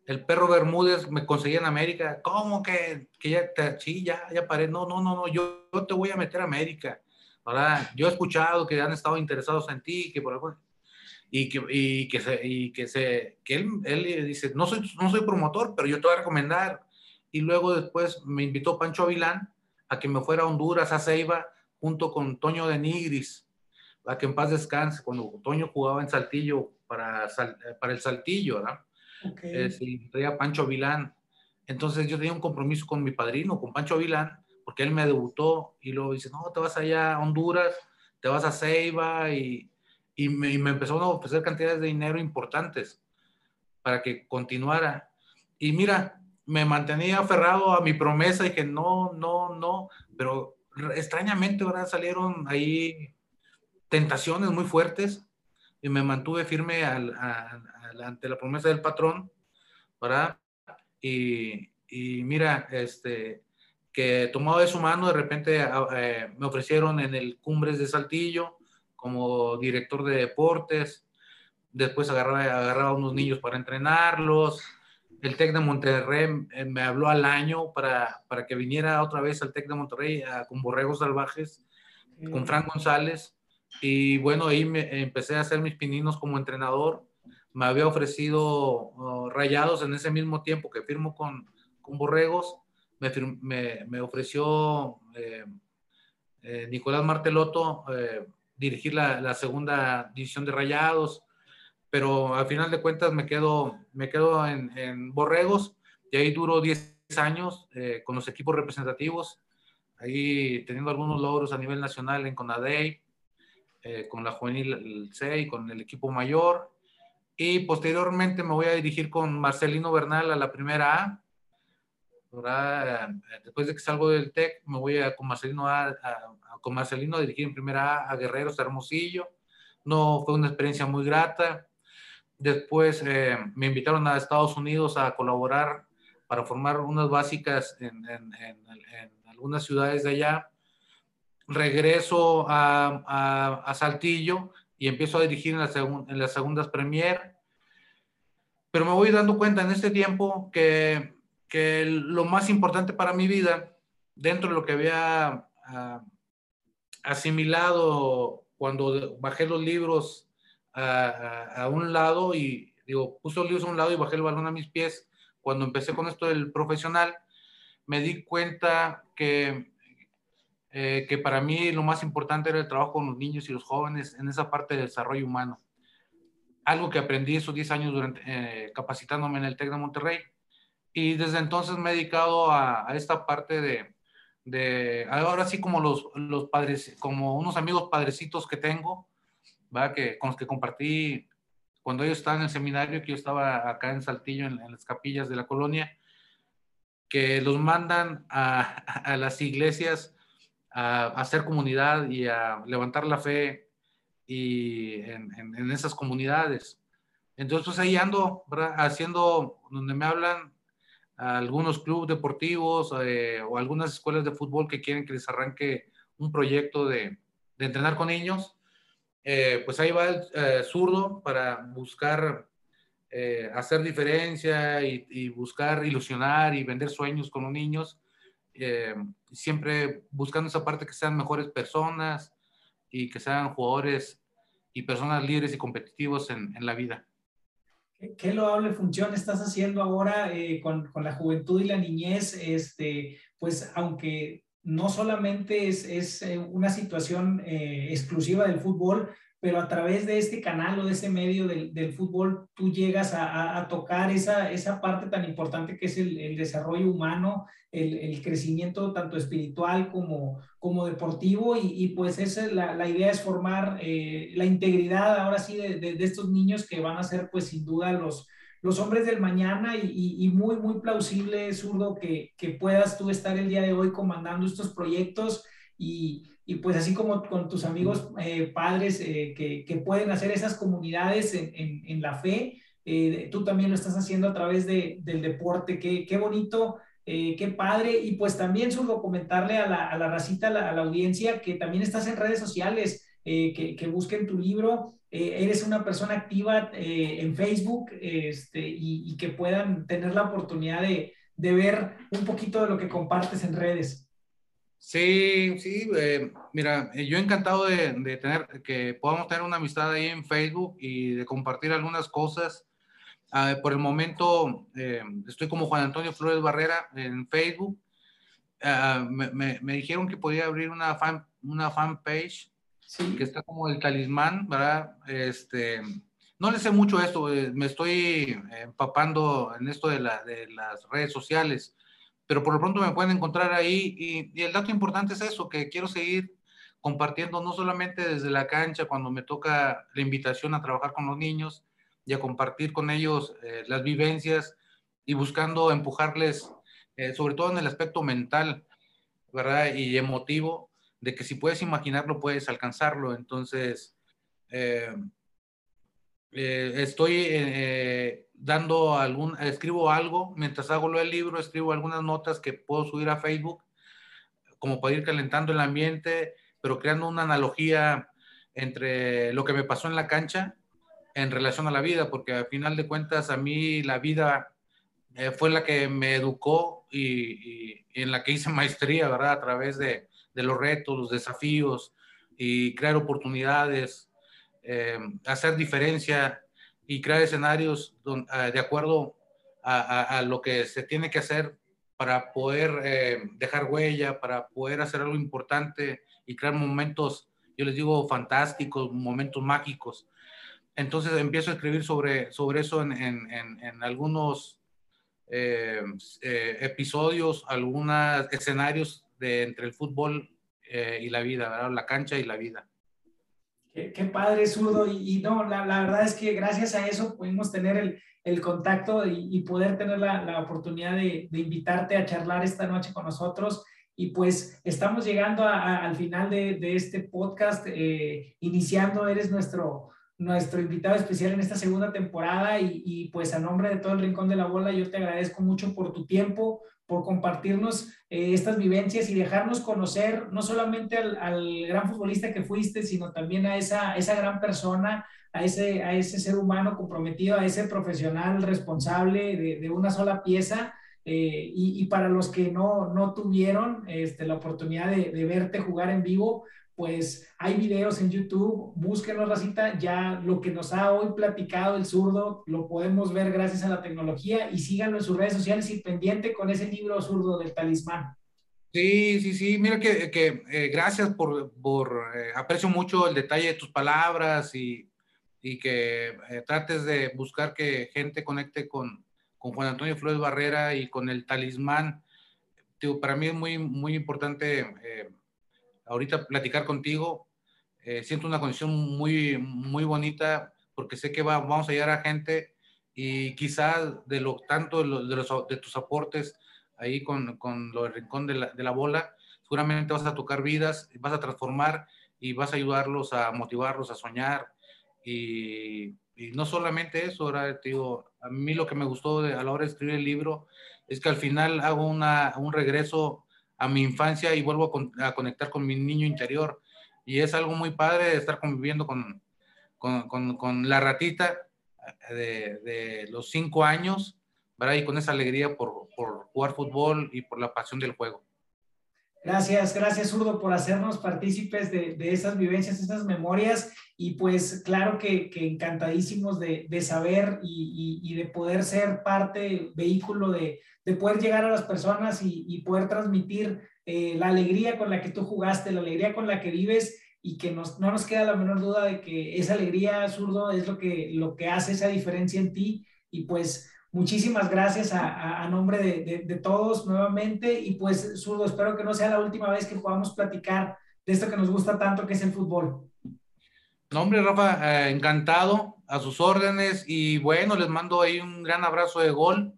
El perro Bermúdez me conseguía en América. ¿Cómo que, que ya, sí, ya, ya paré? No, no, no, no, yo te voy a meter a América. ¿Verdad? Yo he escuchado que han estado interesados en ti, que por algo, y que, y que, se, y que, se, que él, él dice, no soy, no soy promotor, pero yo te voy a recomendar. Y luego después me invitó Pancho Avilán a que me fuera a Honduras, a Ceiba, junto con Toño de Nigris, a que en paz descanse, cuando Toño jugaba en Saltillo para, para el Saltillo, ¿verdad? Okay. Eh, traía Pancho Avilán. Entonces yo tenía un compromiso con mi padrino, con Pancho Avilán, porque él me debutó y luego dice, no, te vas allá a Honduras, te vas a Ceiba y, y, me, y me empezó a ofrecer cantidades de dinero importantes para que continuara. Y mira, me mantenía aferrado a mi promesa y que no, no, no, pero extrañamente ahora salieron ahí tentaciones muy fuertes y me mantuve firme al, al, ante la promesa del patrón, ¿verdad? Y, y mira, este, que tomado de su mano, de repente eh, me ofrecieron en el Cumbres de Saltillo como director de deportes, después agarraba, agarraba a unos niños para entrenarlos, el TEC de Monterrey eh, me habló al año para, para que viniera otra vez al TEC de Monterrey a, con Borregos Salvajes, con Frank González, y bueno, ahí me, empecé a hacer mis pininos como entrenador, me había ofrecido oh, Rayados en ese mismo tiempo que firmo con, con Borregos, me, me, ofreció eh, eh, Nicolás Martelotto eh, dirigir la, segunda división de Rayados, pero al final de cuentas me quedo, me quedo en, en Borregos y ahí duró 10 años con los equipos representativos, ahí teniendo algunos logros a nivel nacional en Conadey, con la juvenil C y con el equipo mayor, y posteriormente me voy a dirigir con Marcelino Bernal a la primera A. Después de que salgo del TEC, me voy a, con, Marcelino a, con Marcelino a dirigir en primera A a Guerreros Hermosillo. No fue una experiencia muy grata. Después eh, me invitaron a Estados Unidos a colaborar para formar unas básicas en, en, en, algunas ciudades de allá. Regreso a, a, a Saltillo y empiezo a dirigir en, en las segundas Premier. Pero me voy dando cuenta en este tiempo que, que lo más importante para mi vida, dentro de lo que había ah, asimilado cuando bajé los libros a, a, un lado y digo, puse los libros a un lado y bajé el balón a mis pies, cuando empecé con esto del profesional, me di cuenta que eh, que para mí lo más importante era el trabajo con los niños y los jóvenes en esa parte del desarrollo humano. Algo que aprendí esos 10 años durante, eh, capacitándome en el TEC de Monterrey. Y desde entonces me he dedicado a, esta parte de, de, ahora sí como los, los padres, como unos amigos padrecitos que tengo, ¿va? Que, con los que compartí cuando ellos estaban en el seminario, que yo estaba acá en Saltillo, en, las capillas de la colonia, que los mandan a, (laughs) a las iglesias a, hacer comunidad y a levantar la fe y en, en, esas comunidades. Entonces, pues ahí ando haciendo, donde me hablan algunos clubes deportivos eh, o algunas escuelas de fútbol que quieren que les arranque un proyecto de, entrenar con niños. Eh, pues ahí va el eh, zurdo para buscar hacer diferencia y, buscar ilusionar y vender sueños con los niños eh, siempre buscando esa parte que sean mejores personas y que sean jugadores y personas libres y competitivos en la vida. ¿Qué, loable función estás haciendo ahora eh, con, con, la juventud y la niñez? Este, pues aunque no solamente es, es eh, una situación exclusiva del fútbol, pero a través de este canal o de ese medio del, del fútbol, tú llegas a, a, tocar esa, esa parte tan importante que es el, el desarrollo humano, el, el, crecimiento tanto espiritual como, como deportivo, y, y pues esa la, la, idea es formar eh, la integridad ahora sí de, de, de, estos niños que van a ser pues sin duda los, los hombres del mañana y, y, y muy, muy plausible, zurdo, que, que puedas tú estar el día de hoy comandando estos proyectos y y pues así como con tus amigos eh, padres eh, que, que, pueden hacer esas comunidades en, en, la fe, eh, tú también lo estás haciendo a través de, del deporte, qué, qué bonito, qué padre, y pues también surgo comentarle a la, a la racita, a la, a la, audiencia, que también estás en redes sociales, que, que, busquen tu libro, eres una persona activa en Facebook este, y, y, que puedan tener la oportunidad de, de ver un poquito de lo que compartes en redes. Sí, sí, eh, mira, eh, yo encantado de, de, tener, que podamos tener una amistad ahí en Facebook y de compartir algunas cosas. Uh, por el momento eh, estoy como Juan Antonio Flores Barrera en Facebook. Uh, me, me, me, dijeron que podía abrir una fan, una fanpage sí. que está como el talismán, ¿verdad? Este, no le sé mucho esto, me estoy empapando en esto de, la, de las redes sociales pero por lo pronto me pueden encontrar ahí y, el dato importante es eso, que quiero seguir compartiendo no solamente desde la cancha cuando me toca la invitación a trabajar con los niños y a compartir con ellos eh, las vivencias y buscando empujarles, eh, sobre todo en el aspecto mental, ¿verdad? Y emotivo, de que si puedes imaginarlo, puedes alcanzarlo. Entonces, eh, eh, estoy eh, dando algún, escribo algo, mientras hago lo del libro, escribo algunas notas que puedo subir a Facebook, como para ir calentando el ambiente, pero creando una analogía entre lo que me pasó en la cancha en relación a la vida, porque al final de cuentas a mí la vida eh, fue la que me educó y, y, en la que hice (laughs) maestría, ¿verdad? A través de, de los retos, los desafíos y crear oportunidades eh, hacer diferencia y crear escenarios de acuerdo a, lo que se tiene que hacer para poder eh, dejar huella, para poder hacer algo importante y crear momentos, yo les digo, fantásticos, momentos mágicos. Entonces empiezo a escribir sobre, sobre eso en, en, algunos eh, eh, episodios, algunos escenarios de entre el fútbol y la vida, la cancha y la vida. Qué, padre, zurdo. Y, no, la, la, verdad es que gracias a eso pudimos tener el, el contacto y, poder tener la, la oportunidad de, de, invitarte a charlar esta noche con nosotros. Y pues estamos llegando al final de, de, este podcast, eh, iniciando, eres nuestro, nuestro invitado especial en esta segunda temporada y, y, pues a nombre de todo el Rincón de la Bola yo te agradezco mucho por tu tiempo, por compartirnos eh, estas vivencias y dejarnos conocer no solamente al, gran futbolista que fuiste, sino también a esa, esa gran persona, a ese, a ese ser humano comprometido, a ese profesional responsable de, de una sola pieza. Eh, y, y, para los que no, no tuvieron este, la oportunidad de verte jugar en vivo, pues hay videos en YouTube, búsquenlo, Racita, ya lo que nos ha hoy platicado el zurdo lo podemos ver gracias a la tecnología y síganlo en sus redes sociales y pendiente con ese libro zurdo del talismán. Sí, sí, sí, mira que, que eh, gracias por, por eh, aprecio mucho el detalle de tus palabras y, y que eh, trates de buscar que gente conecte con, con Juan Antonio Flores Barrera y con el talismán. para mí es muy, muy importante ahorita platicar contigo. Eh, siento una conexión muy, muy bonita porque sé que va, vamos a llegar a gente y quizás de lo tanto de, los, de, tus aportes ahí con, con lo del rincón de la, de la, bola, seguramente vas a tocar vidas, vas a transformar y vas a ayudarlos a motivarlos a soñar. Y, y no solamente eso, ahora te digo, a mí lo que me gustó de, a la hora de escribir el libro es que al final hago una, un regreso a mi infancia y vuelvo a, conectar con mi niño interior. Y es algo muy padre estar conviviendo con, con, con, la ratita eh, de, de, los cinco años, ¿verdad? Y con esa alegría por, por jugar fútbol y por la pasión del juego. Gracias, gracias Zurdo por hacernos partícipes de, de, esas vivencias, esas memorias. Y pues claro que, que encantadísimos de, de saber y, y, y, de poder ser parte, vehículo de, de poder llegar a las personas y, y poder transmitir eh, la alegría con la que tú jugaste, la alegría con la que vives. Y que nos, no nos queda la menor duda de que esa alegría, zurdo, es lo que, lo que hace esa diferencia en ti. Y pues muchísimas gracias a, a, nombre de, de, de, todos nuevamente y pues zurdo, espero que no sea la última vez que podamos platicar de esto que nos gusta tanto que es el fútbol. No, hombre, Rafa, eh, encantado a sus órdenes y bueno, les mando ahí un gran abrazo de gol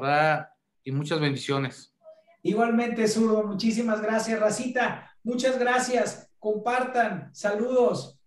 ¿verdad? Y muchas bendiciones. Igualmente, Zurdo, muchísimas gracias, Racita. Muchas gracias. Compartan. Saludos.